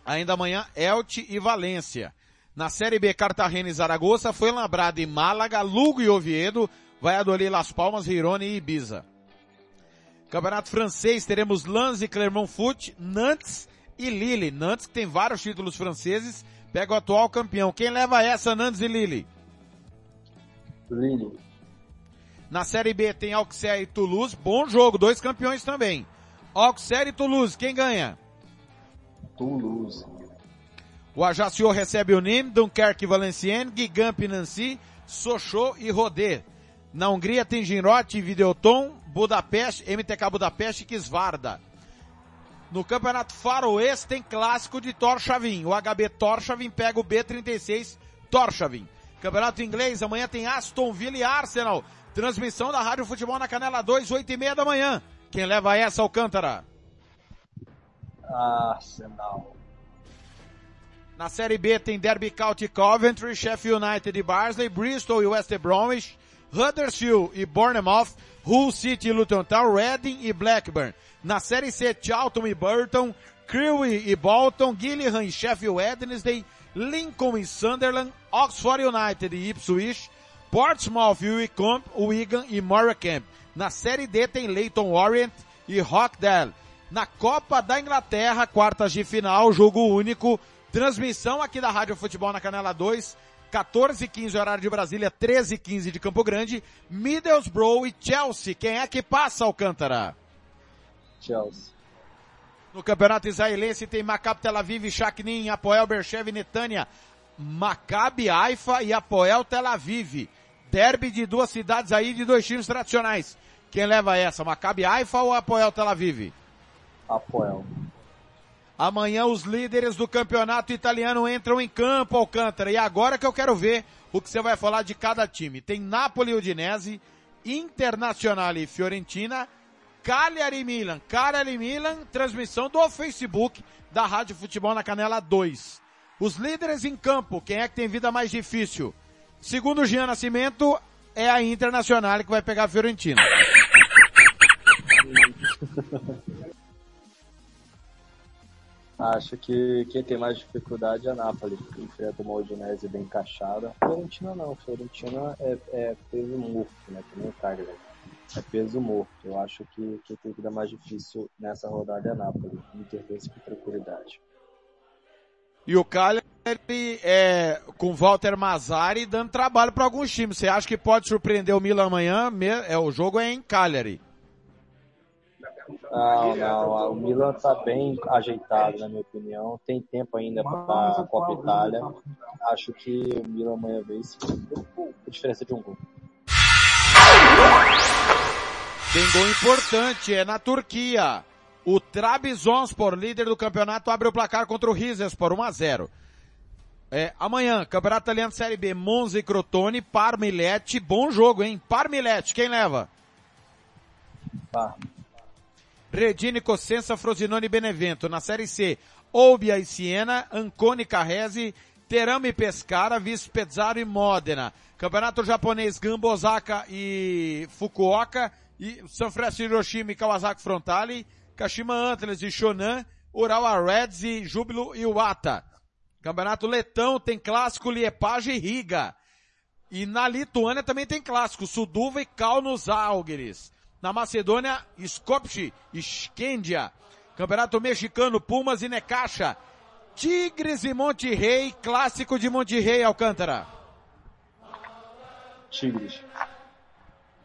[SPEAKER 2] ainda amanhã Elche e Valência. Na Série B, Cartagena e Zaragoza, foi lembrado em Málaga, Lugo e Oviedo, Valladolid, Las Palmas, Girone e Ibiza. Campeonato francês, teremos Lens e Clermont Foot, Nantes e Lille. Nantes que tem vários títulos franceses, pega o atual campeão. Quem leva essa, Nantes e Lille?
[SPEAKER 5] Lille.
[SPEAKER 2] Na Série B tem Auxerre e Toulouse, bom jogo, dois campeões também. Auxerre e Toulouse, quem ganha?
[SPEAKER 5] Toulouse.
[SPEAKER 2] O Ajaccio recebe o Nîmes, Dunkerque e Valenciennes, Guingamp e Nancy, Sochaux e Rodé. Na Hungria tem Ginrote, Videoton, Budapeste, MTK Budapeste e Kisvarda. No Campeonato Faroês tem clássico de Torshavn. O HB Torshavn pega o B36 Torshavn. Campeonato Inglês, amanhã tem Aston Villa e Arsenal. Transmissão da Rádio Futebol na Canela 2, 8 e meia da manhã. Quem leva essa, Alcântara?
[SPEAKER 5] Arsenal.
[SPEAKER 2] Na Série B tem Derby County Coventry, Sheffield United e Barnsley, Bristol e West Bromwich, Huddersfield e Bournemouth, Hull City e Luton Town, Reading e Blackburn. Na Série C, Charlton e Burton, Crewe e Bolton, Gillingham e Sheffield Wednesday, Lincoln e Sunderland, Oxford United e Ipswich, Portsmouth e Wycombe, Wigan e Morecambe. Na Série D tem Leighton Orient e Rockdale. Na Copa da Inglaterra, quartas de final, jogo único, transmissão aqui da Rádio Futebol na Canela 2, 14 15 horário de Brasília, 13 15 de Campo Grande, Middlesbrough e Chelsea. Quem é que passa, Alcântara?
[SPEAKER 5] Chelsea.
[SPEAKER 2] No Campeonato Israelense tem Maccabi Tel Aviv, Shaknin, Apoel Bershev e Netânia. Maccabi Haifa e Apoel Tel Aviv. Derby de duas cidades aí de dois times tradicionais. Quem leva essa? Maccabi Haifa ou Apoel Tel Aviv?
[SPEAKER 5] Apoel.
[SPEAKER 2] Amanhã os líderes do campeonato italiano entram em campo, Alcântara. E agora que eu quero ver o que você vai falar de cada time. Tem Napoli e Udinese, Internacional e Fiorentina, Cagliari e Milan. Cagliari e Milan, transmissão do Facebook da Rádio Futebol na Canela 2. Os líderes em campo, quem é que tem vida mais difícil? Segundo Jean Nascimento, é a Internacional que vai pegar a Fiorentina. *laughs*
[SPEAKER 5] Acho que quem tem mais dificuldade é a Napoli, que enfrenta uma Udinese bem encaixada. Fiorentina não, Fiorentina é, é peso morto, né? Que nem Cagliari. É peso morto. Eu acho que quem tem vida mais difícil nessa rodada é a Napoli. Inter vence com tranquilidade.
[SPEAKER 2] E o Cagliari é, com Walter Mazzari dando trabalho para alguns times. Você acha que pode surpreender o Milan amanhã? É, o jogo é em Cagliari.
[SPEAKER 5] Não, não, o Milan está bem ajeitado, na minha opinião. Tem tempo ainda para a Copa Itália. Acho que o Milan amanhã vence com diferença de um gol.
[SPEAKER 2] Tem gol importante, é na Turquia. O Trabzonspor, líder do campeonato, abre o placar contra o Rizespor, 1 a 0. É, amanhã, Campeonato Italiano Série B, Monza e Crotone, Parmilete, bom jogo, hein? Parmilete, quem leva?
[SPEAKER 16] Parma.
[SPEAKER 2] Redine, Cossenza, Frosinone e Benevento. Na Série C, Olbia e Siena, Ancone, Carrese, Teramo e Pescara, Vispezzaro e Modena. Campeonato japonês, Gamba, Osaka e Fukuoka, e Sanfrecce, Hiroshima e Kawasaki Frontale, Kashima Antlers e Shonan, Urawa Reds e Júbilo e Wata. Campeonato Letão tem clássico Liepage e Riga. E na Lituânia também tem clássico Suduva e Kaunos Algeris. Na Macedônia, Skopje e Skendia. Campeonato Mexicano, Pumas e Necaxa. Tigres e Monte Rei, clássico de Monte Rei, Alcântara.
[SPEAKER 16] Tigres.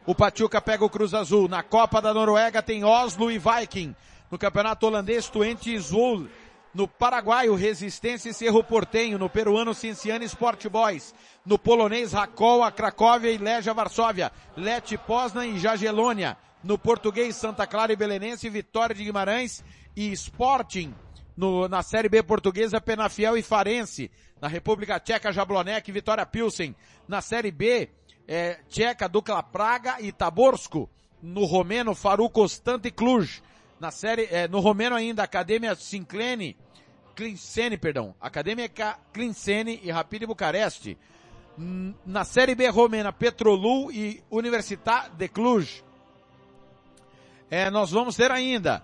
[SPEAKER 2] O Pachuca pega o Cruz Azul. Na Copa da Noruega tem Oslo e Viking. No Campeonato Holandês, Twente e Zul. No Paraguai, o Resistência e Cerro Portenho. No peruano, Cinciano Sport Boys. No polonês, Rakol, a Cracóvia e Legia Varsóvia. Leti Poznan e Jagelônia. No português, Santa Clara e Belenense, Vitória de Guimarães e Sporting. No, na Série B portuguesa, Penafiel e Farense. Na República Tcheca, Jablonec e Vitória Pilsen. Na Série B, é, Tcheca, Dukla Praga e Taborsko. No romeno, Faru Constante e Cluj. Na série, é, no romeno ainda, Academia Sinclene, Clincene, perdão. Acadêmica Clincene e Rapid Bucareste. Na série B romena, Petrolu e Universitat de Cluj. É, nós vamos ter ainda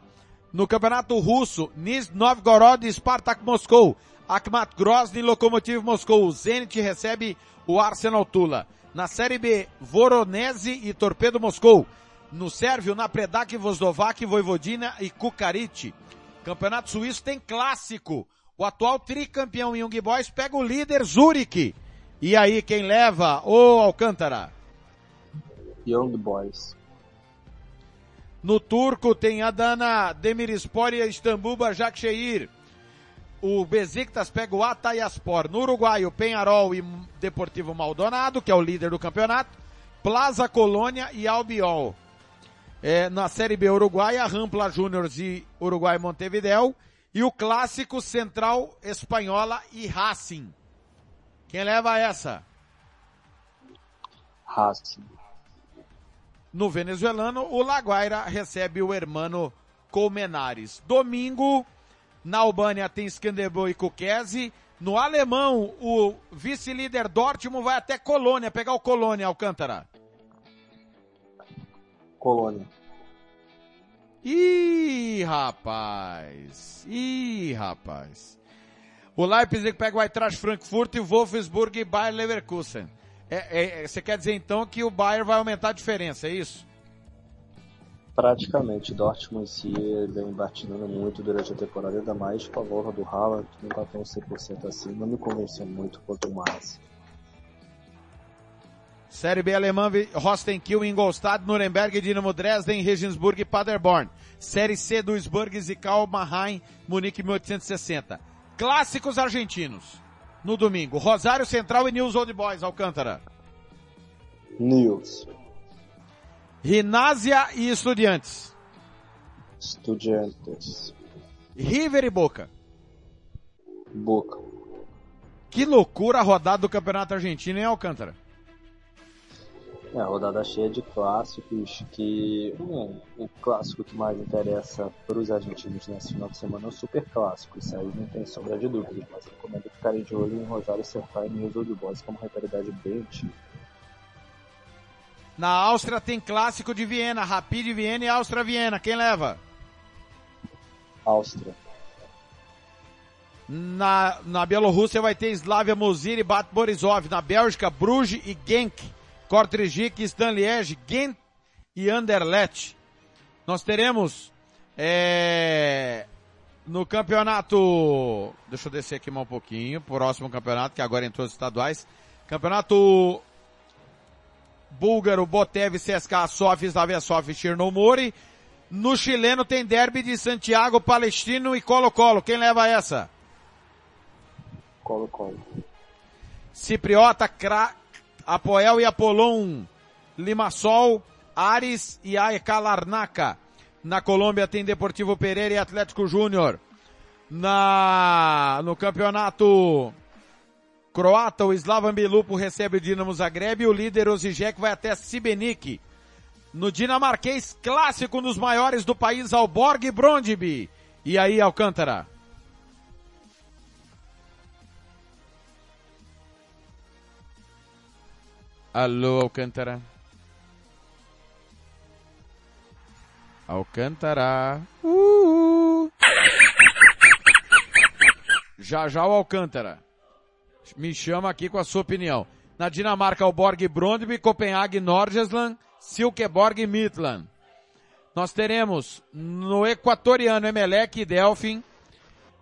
[SPEAKER 2] no campeonato russo, Nizhny Novgorod e Spartak Moscou. Akhmat Grozny Lokomotiv Moscou. Zenit recebe o Arsenal Tula. Na série B, Voronezh e Torpedo Moscou. No Sérvio, na Predak, Vozdovac, Voivodina e Kukarit. Campeonato Suíço tem clássico. O atual tricampeão Young Boys pega o líder Zurich. E aí, quem leva? Ô Alcântara.
[SPEAKER 16] Young Boys.
[SPEAKER 2] No turco tem Adana Demirspor e Istambul Başakşehir. O Besiktas pega o Atayaspor. No Uruguai, o Penharol e Deportivo Maldonado, que é o líder do campeonato. Plaza Colônia e Albiol. É, na Série B Uruguaia, Rampla Júniors e Uruguai Montevideo. E o clássico Central Espanhola e Racing. Quem leva essa?
[SPEAKER 16] Racing.
[SPEAKER 2] No venezuelano, o Laguaira recebe o hermano Colmenares. Domingo, na Albânia tem Skanderbo e Kukese. No alemão, o vice-líder Dortmund vai até Colônia, pegar o Colônia, Alcântara.
[SPEAKER 16] Colônia.
[SPEAKER 2] Ih, rapaz. Ih, rapaz. O Leipzig pega o Eintracht Frankfurt e o Wolfsburg e Bayer Leverkusen. É, é, você quer dizer então que o Bayern vai aumentar a diferença, é isso?
[SPEAKER 16] Praticamente, Dortmund si vem batinando muito durante a temporada, ainda mais com a volta do Haaland, que não tá tão 100% assim, não me convenceu muito quanto mais.
[SPEAKER 2] Série B alemã, Rostenkiel, Ingolstadt, Nuremberg, Dinamo Dresden, Regensburg e Paderborn. Série C, Duisburg, Zikau, Mahain, Munique 1860. Clássicos argentinos. No domingo, Rosário Central e News Old Boys, Alcântara.
[SPEAKER 16] News.
[SPEAKER 2] Rinásia e Estudiantes.
[SPEAKER 16] Estudiantes.
[SPEAKER 2] River e Boca.
[SPEAKER 16] Boca.
[SPEAKER 2] Que loucura a rodada do Campeonato Argentino em Alcântara.
[SPEAKER 16] É, rodada cheia de clássicos que um, o clássico que mais interessa para os argentinos nesse final de semana é o super clássico, isso aí não tem sombra de dúvida, mas eu recomendo ficarem de olho em Rosário Central e News Old Boys, que é uma rivalidade bem antiga.
[SPEAKER 2] Na Áustria tem clássico de Viena, Rapid Viena e Áustria Viena. Quem leva?
[SPEAKER 16] Áustria.
[SPEAKER 2] Na, na Bielorrússia vai ter Slavia Mozir e Bat Borisov. Na Bélgica, Bruges e Genk. Kortrijk, Stanliege, Gent e Anderlecht. Nós teremos é, no campeonato, deixa eu descer aqui mais um pouquinho, próximo campeonato, que agora entrou os estaduais. Campeonato búlgaro, Botev, CSKA, Sof, Slavia Sof, Chernomori. No chileno tem derby de Santiago, Palestino e Colo-Colo. Quem leva essa?
[SPEAKER 16] Colo-Colo.
[SPEAKER 2] Cipriota, Cra Apoel e Apolon, Limassol, Ares e AEK Larnaca. Na Colômbia tem Deportivo Pereira e Atlético Júnior. Na, no campeonato Croata, o Slavan Bilupo recebe o Dinamo Zagreb e o líder Osijek vai até Sibenik. No dinamarquês clássico um dos maiores do país, Alborg Brondby. E aí, Alcântara? Alô, Alcântara. Alcântara. Uh! Já já o Alcântara. Me chama aqui com a sua opinião. Na Dinamarca, o Borg Brondby, Copenhague, Nordjylland, Silkeborg e Midland. Nós teremos no equatoriano Emelec e Delfim,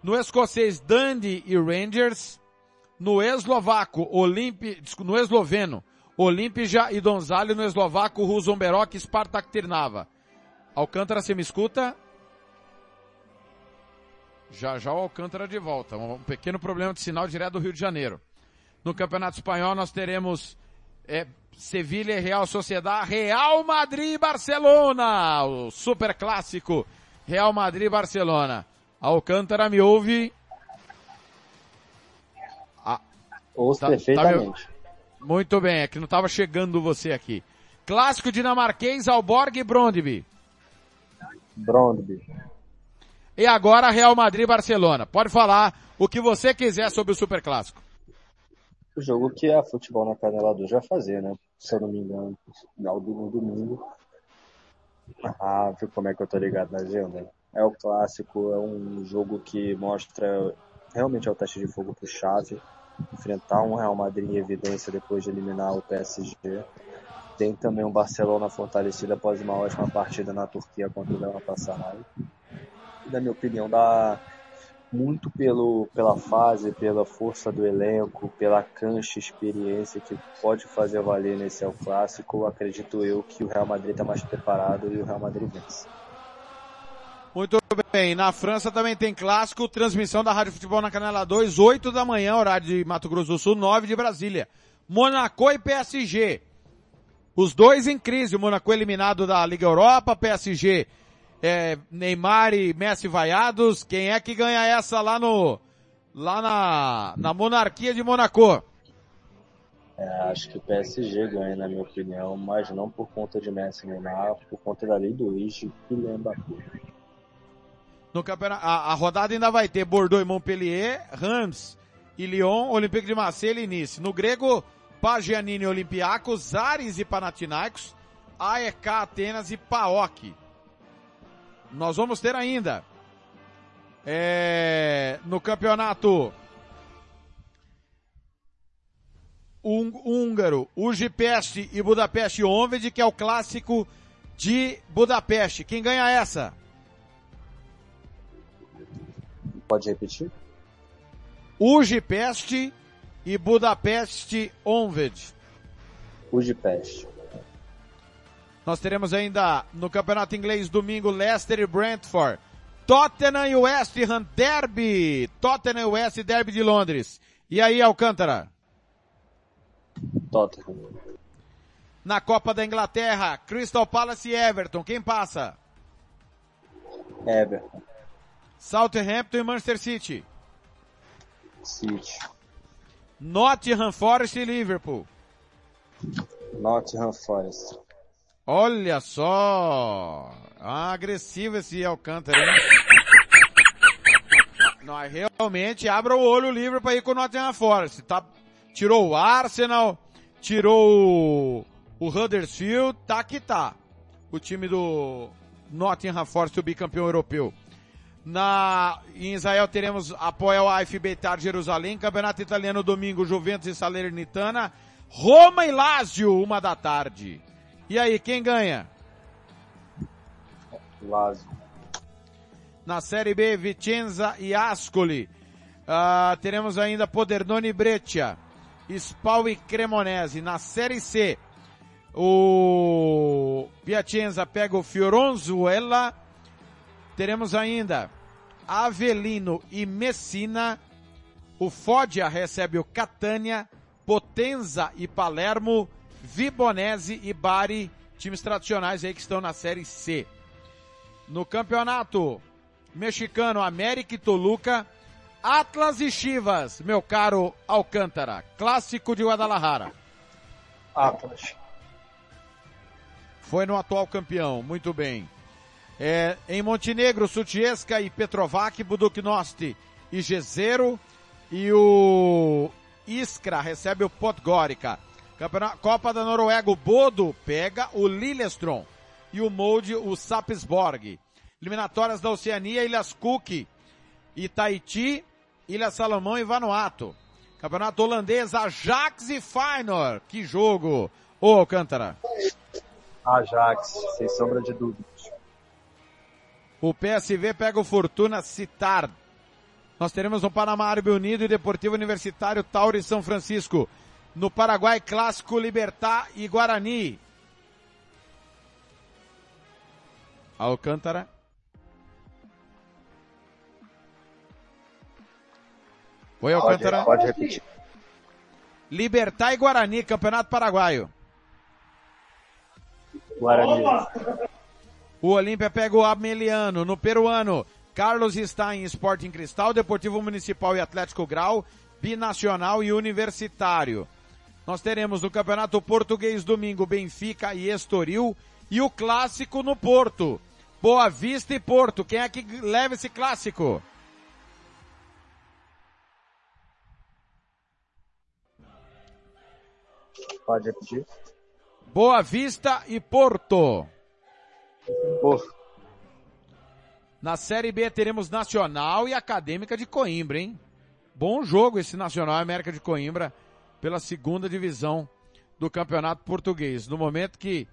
[SPEAKER 2] no escocês Dundee e Rangers, no eslovaco Olimpi, no esloveno Olimpija e Donzale, no eslovaco Ruzomberok e Spartak Trnava. Alcântara, você me escuta? Já já o Alcântara de volta. Um pequeno problema de sinal direto do Rio de Janeiro. No Campeonato Espanhol nós teremos é, Sevilha e Real Sociedade, Real Madrid e Barcelona. O super clássico Real Madrid e Barcelona. Alcântara me ouve?
[SPEAKER 5] Ah, Ouço tá, perfeitamente. Tá
[SPEAKER 2] me... Muito bem, é que não estava chegando você aqui. Clássico dinamarquês, Alborg e Brondby.
[SPEAKER 5] Brondby.
[SPEAKER 2] E agora Real Madrid e Barcelona. Pode falar o que você quiser sobre o Super Clássico.
[SPEAKER 5] O jogo que a Futebol na Canela 2 vai fazer, né? Se eu não me engano, final do domingo. Ah, viu como é que eu tô ligado na agenda? É o clássico, é um jogo que mostra realmente é o teste de fogo pro Chave. Enfrentar um Real Madrid em evidência depois de eliminar o PSG. Tem também um Barcelona fortalecido após uma ótima partida na Turquia contra o Galatasaray na minha opinião, dá muito pelo, pela fase, pela força do elenco, pela cancha experiência que pode fazer valer nesse El Clássico. Acredito eu que o Real Madrid está mais preparado e o Real Madrid vence.
[SPEAKER 2] Muito bem. Na França também tem clássico, transmissão da Rádio Futebol na Canela 2, 8 da manhã, horário de Mato Grosso do Sul, 9 de Brasília. Monaco e PSG. Os dois em crise. O Monaco eliminado da Liga Europa, PSG é, Neymar e Messi vaiados, quem é que ganha essa lá no, lá na, na monarquia de Monaco?
[SPEAKER 5] É, acho que o PSG ganha, na minha opinião, mas não por conta de Messi e Neymar, por conta da lei do ex e Mbappé.
[SPEAKER 2] No campeonato, a, a, rodada ainda vai ter Bordeaux e Montpellier, Rams e Lyon, Olympique de Marseille e Nice. No grego, Pagianini e Olympiacos, Ares e Panathinaikos, AEK Atenas e PAOK. Nós vamos ter ainda é, no campeonato húngaro, Ujipeste e Budapeste Onved, que é o clássico de Budapeste. Quem ganha essa?
[SPEAKER 5] Pode repetir?
[SPEAKER 2] Ujipeste e Budapeste Onved.
[SPEAKER 5] Ujipeste.
[SPEAKER 2] Nós teremos ainda no Campeonato Inglês domingo Leicester e Brentford. Tottenham e West Ham Derby. Tottenham e West Derby de Londres. E aí, Alcântara?
[SPEAKER 5] Tottenham.
[SPEAKER 2] Na Copa da Inglaterra, Crystal Palace e Everton. Quem passa?
[SPEAKER 5] Everton.
[SPEAKER 2] Southampton e Manchester City.
[SPEAKER 5] City.
[SPEAKER 2] Nottingham Forest e Liverpool.
[SPEAKER 5] Nottingham Forest.
[SPEAKER 2] Olha só! Ah, agressivo esse Alcântara, hein? Nós realmente abra o olho livre para ir com o Nottingham Forest. Tá, tirou o Arsenal, tirou o, o Huddersfield, tá que tá. O time do Nottingham Forest, o bicampeão europeu. Na, em Israel teremos Apoel AFB Tar Jerusalém, Campeonato Italiano domingo, Juventus e Salernitana, Roma e Lazio, uma da tarde. E aí, quem ganha?
[SPEAKER 5] Lazio.
[SPEAKER 2] Na Série B, Vicenza e Ascoli. Uh, teremos ainda Podernone e Breccia. Spal e Cremonese. Na Série C, o Piacenza pega o Fioronzuela. Teremos ainda Avelino e Messina. O Foggia recebe o Catania. Potenza e Palermo. Vibonese e Bari, times tradicionais aí que estão na Série C. No campeonato mexicano, América e Toluca, Atlas e Chivas, meu caro Alcântara, clássico de Guadalajara.
[SPEAKER 22] Atlas.
[SPEAKER 2] Foi no atual campeão, muito bem. É, em Montenegro, Sutjeska e Petrovac, Buduknosti e Jezero. E o Iskra recebe o Podgorica. Campeonato, Copa da Noruega, o Bodo pega o Lillestrøm. E o Molde, o Sapsborg. Eliminatórias da Oceania, Ilhas Cook e Tahiti, Ilha Salomão e Vanuatu. Campeonato holandês, Ajax e Feyenoord. Que jogo! Ô, Alcântara.
[SPEAKER 5] Ajax, sem sombra de dúvidas.
[SPEAKER 2] O PSV pega o Fortuna Citar. Nós teremos no Panamá Árabe Unido e Deportivo Universitário Tauro e São Francisco. No Paraguai, Clássico Libertar e Guarani. Alcântara. Oi, Alcântara.
[SPEAKER 5] Pode, pode repetir.
[SPEAKER 2] Libertar e Guarani, Campeonato Paraguaio.
[SPEAKER 5] Guarani.
[SPEAKER 2] O Olímpia pega o Ameliano. No peruano, Carlos está em Sporting Cristal, Deportivo Municipal e Atlético Grau, Binacional e Universitário. Nós teremos no Campeonato Português domingo Benfica e Estoril e o clássico no Porto. Boa Vista e Porto. Quem é que leva esse clássico?
[SPEAKER 5] Pode repetir.
[SPEAKER 2] Boa Vista e Porto. Na Série B teremos Nacional e Acadêmica de Coimbra, hein? Bom jogo esse Nacional América de Coimbra pela segunda divisão do Campeonato Português. No momento que,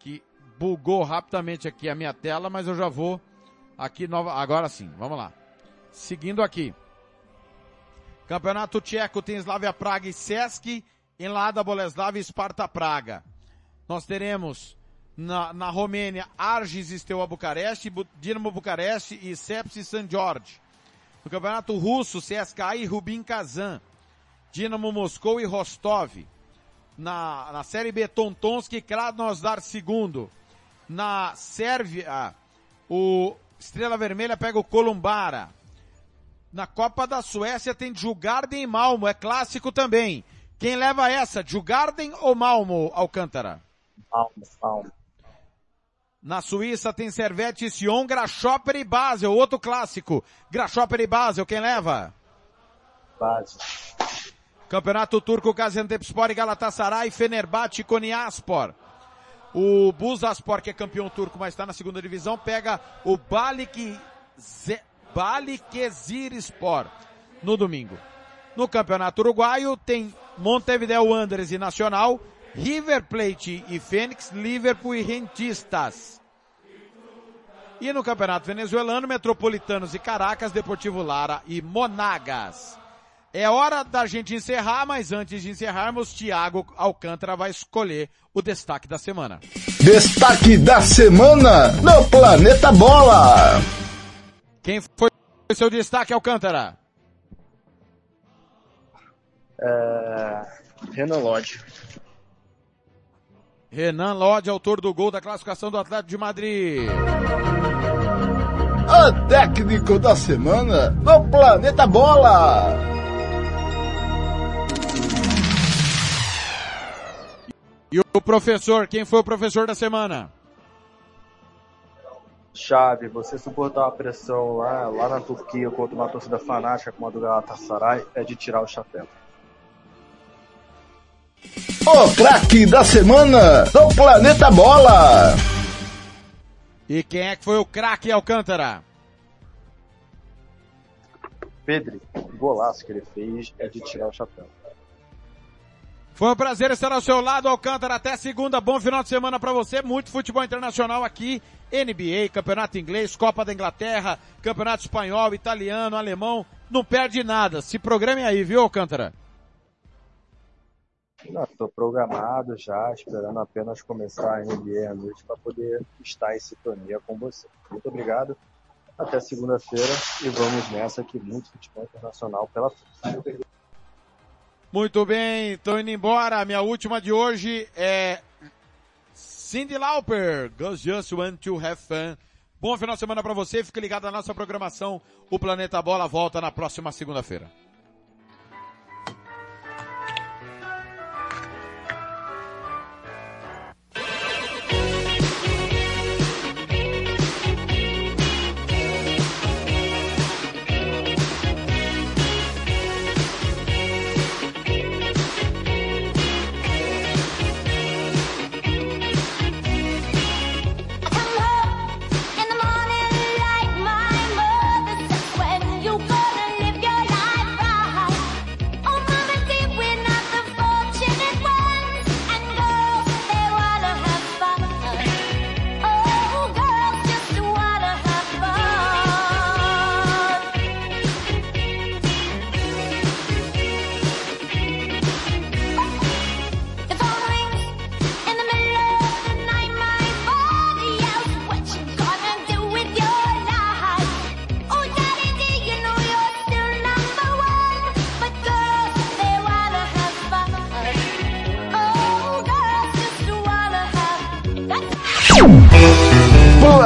[SPEAKER 2] que bugou rapidamente aqui a minha tela, mas eu já vou aqui nova, agora sim, vamos lá. Seguindo aqui. Campeonato Tcheco tem Slavia Praga e Sesc, em Lada Boleslav e Sparta Praga. Nós teremos na, na Romênia Argis Steaua Bucareste, Dinamo Bucareste e Sepsi San Jorge. No Campeonato Russo, CSKA e Rubin Kazan. Dinamo Moscou e Rostov. Na, na Série B, Tontonski e Krasnodar segundo. Na Sérvia, o Estrela Vermelha pega o Columbara. Na Copa da Suécia tem Jugarden e Malmo, é clássico também. Quem leva essa, Jugarden ou Malmo, Alcântara?
[SPEAKER 5] Malmo, Malmo.
[SPEAKER 2] Na Suíça tem Servette Sion, Grasshopper e Basel, outro clássico. Grasshopper e Basel, quem leva?
[SPEAKER 5] Basel.
[SPEAKER 2] Campeonato Turco, Gaziantepspor e Galatasaray, Fenerbahçe e Konyaspor. O Buzaspor, que é campeão turco, mas está na segunda divisão, pega o Balik Balikesirspor no domingo. No Campeonato Uruguaio tem Montevideo Wanderers e Nacional, River Plate e Fênix, Liverpool e Rentistas. E no Campeonato Venezuelano, Metropolitanos e Caracas, Deportivo Lara e Monagas. É hora da gente encerrar, mas antes de encerrarmos, Thiago Alcântara vai escolher o destaque da semana.
[SPEAKER 12] Destaque da semana no Planeta Bola.
[SPEAKER 2] Quem foi o seu destaque, Alcântara?
[SPEAKER 5] É... Renan Lodge.
[SPEAKER 2] Renan Lodge, autor do gol da classificação do Atlético de Madrid.
[SPEAKER 12] O técnico da semana no Planeta Bola.
[SPEAKER 2] E o professor, quem foi o professor da semana?
[SPEAKER 5] Chave, você suportar a pressão lá, lá na Turquia contra uma torcida fanática como a do Galatasaray é de tirar o chapéu.
[SPEAKER 12] O craque da semana do Planeta Bola.
[SPEAKER 2] E quem é que foi o craque Alcântara?
[SPEAKER 5] Pedro, o golaço que ele fez é de tirar o chapéu.
[SPEAKER 2] Foi um prazer estar ao seu lado, Alcântara. Até segunda. Bom final de semana para você. Muito futebol internacional aqui. NBA, Campeonato Inglês, Copa da Inglaterra, Campeonato Espanhol, Italiano, Alemão. Não perde nada. Se programe aí, viu, Alcântara?
[SPEAKER 5] Estou programado já, esperando apenas começar a NBA à noite para poder estar em sintonia com você. Muito obrigado. Até segunda-feira e vamos nessa que muito futebol internacional pela frente.
[SPEAKER 2] Muito bem, estou indo embora. Minha última de hoje é Cindy Lauper. Girls just want to have fun. Bom final de semana para você. Fique ligado na nossa programação. O Planeta Bola volta na próxima segunda-feira.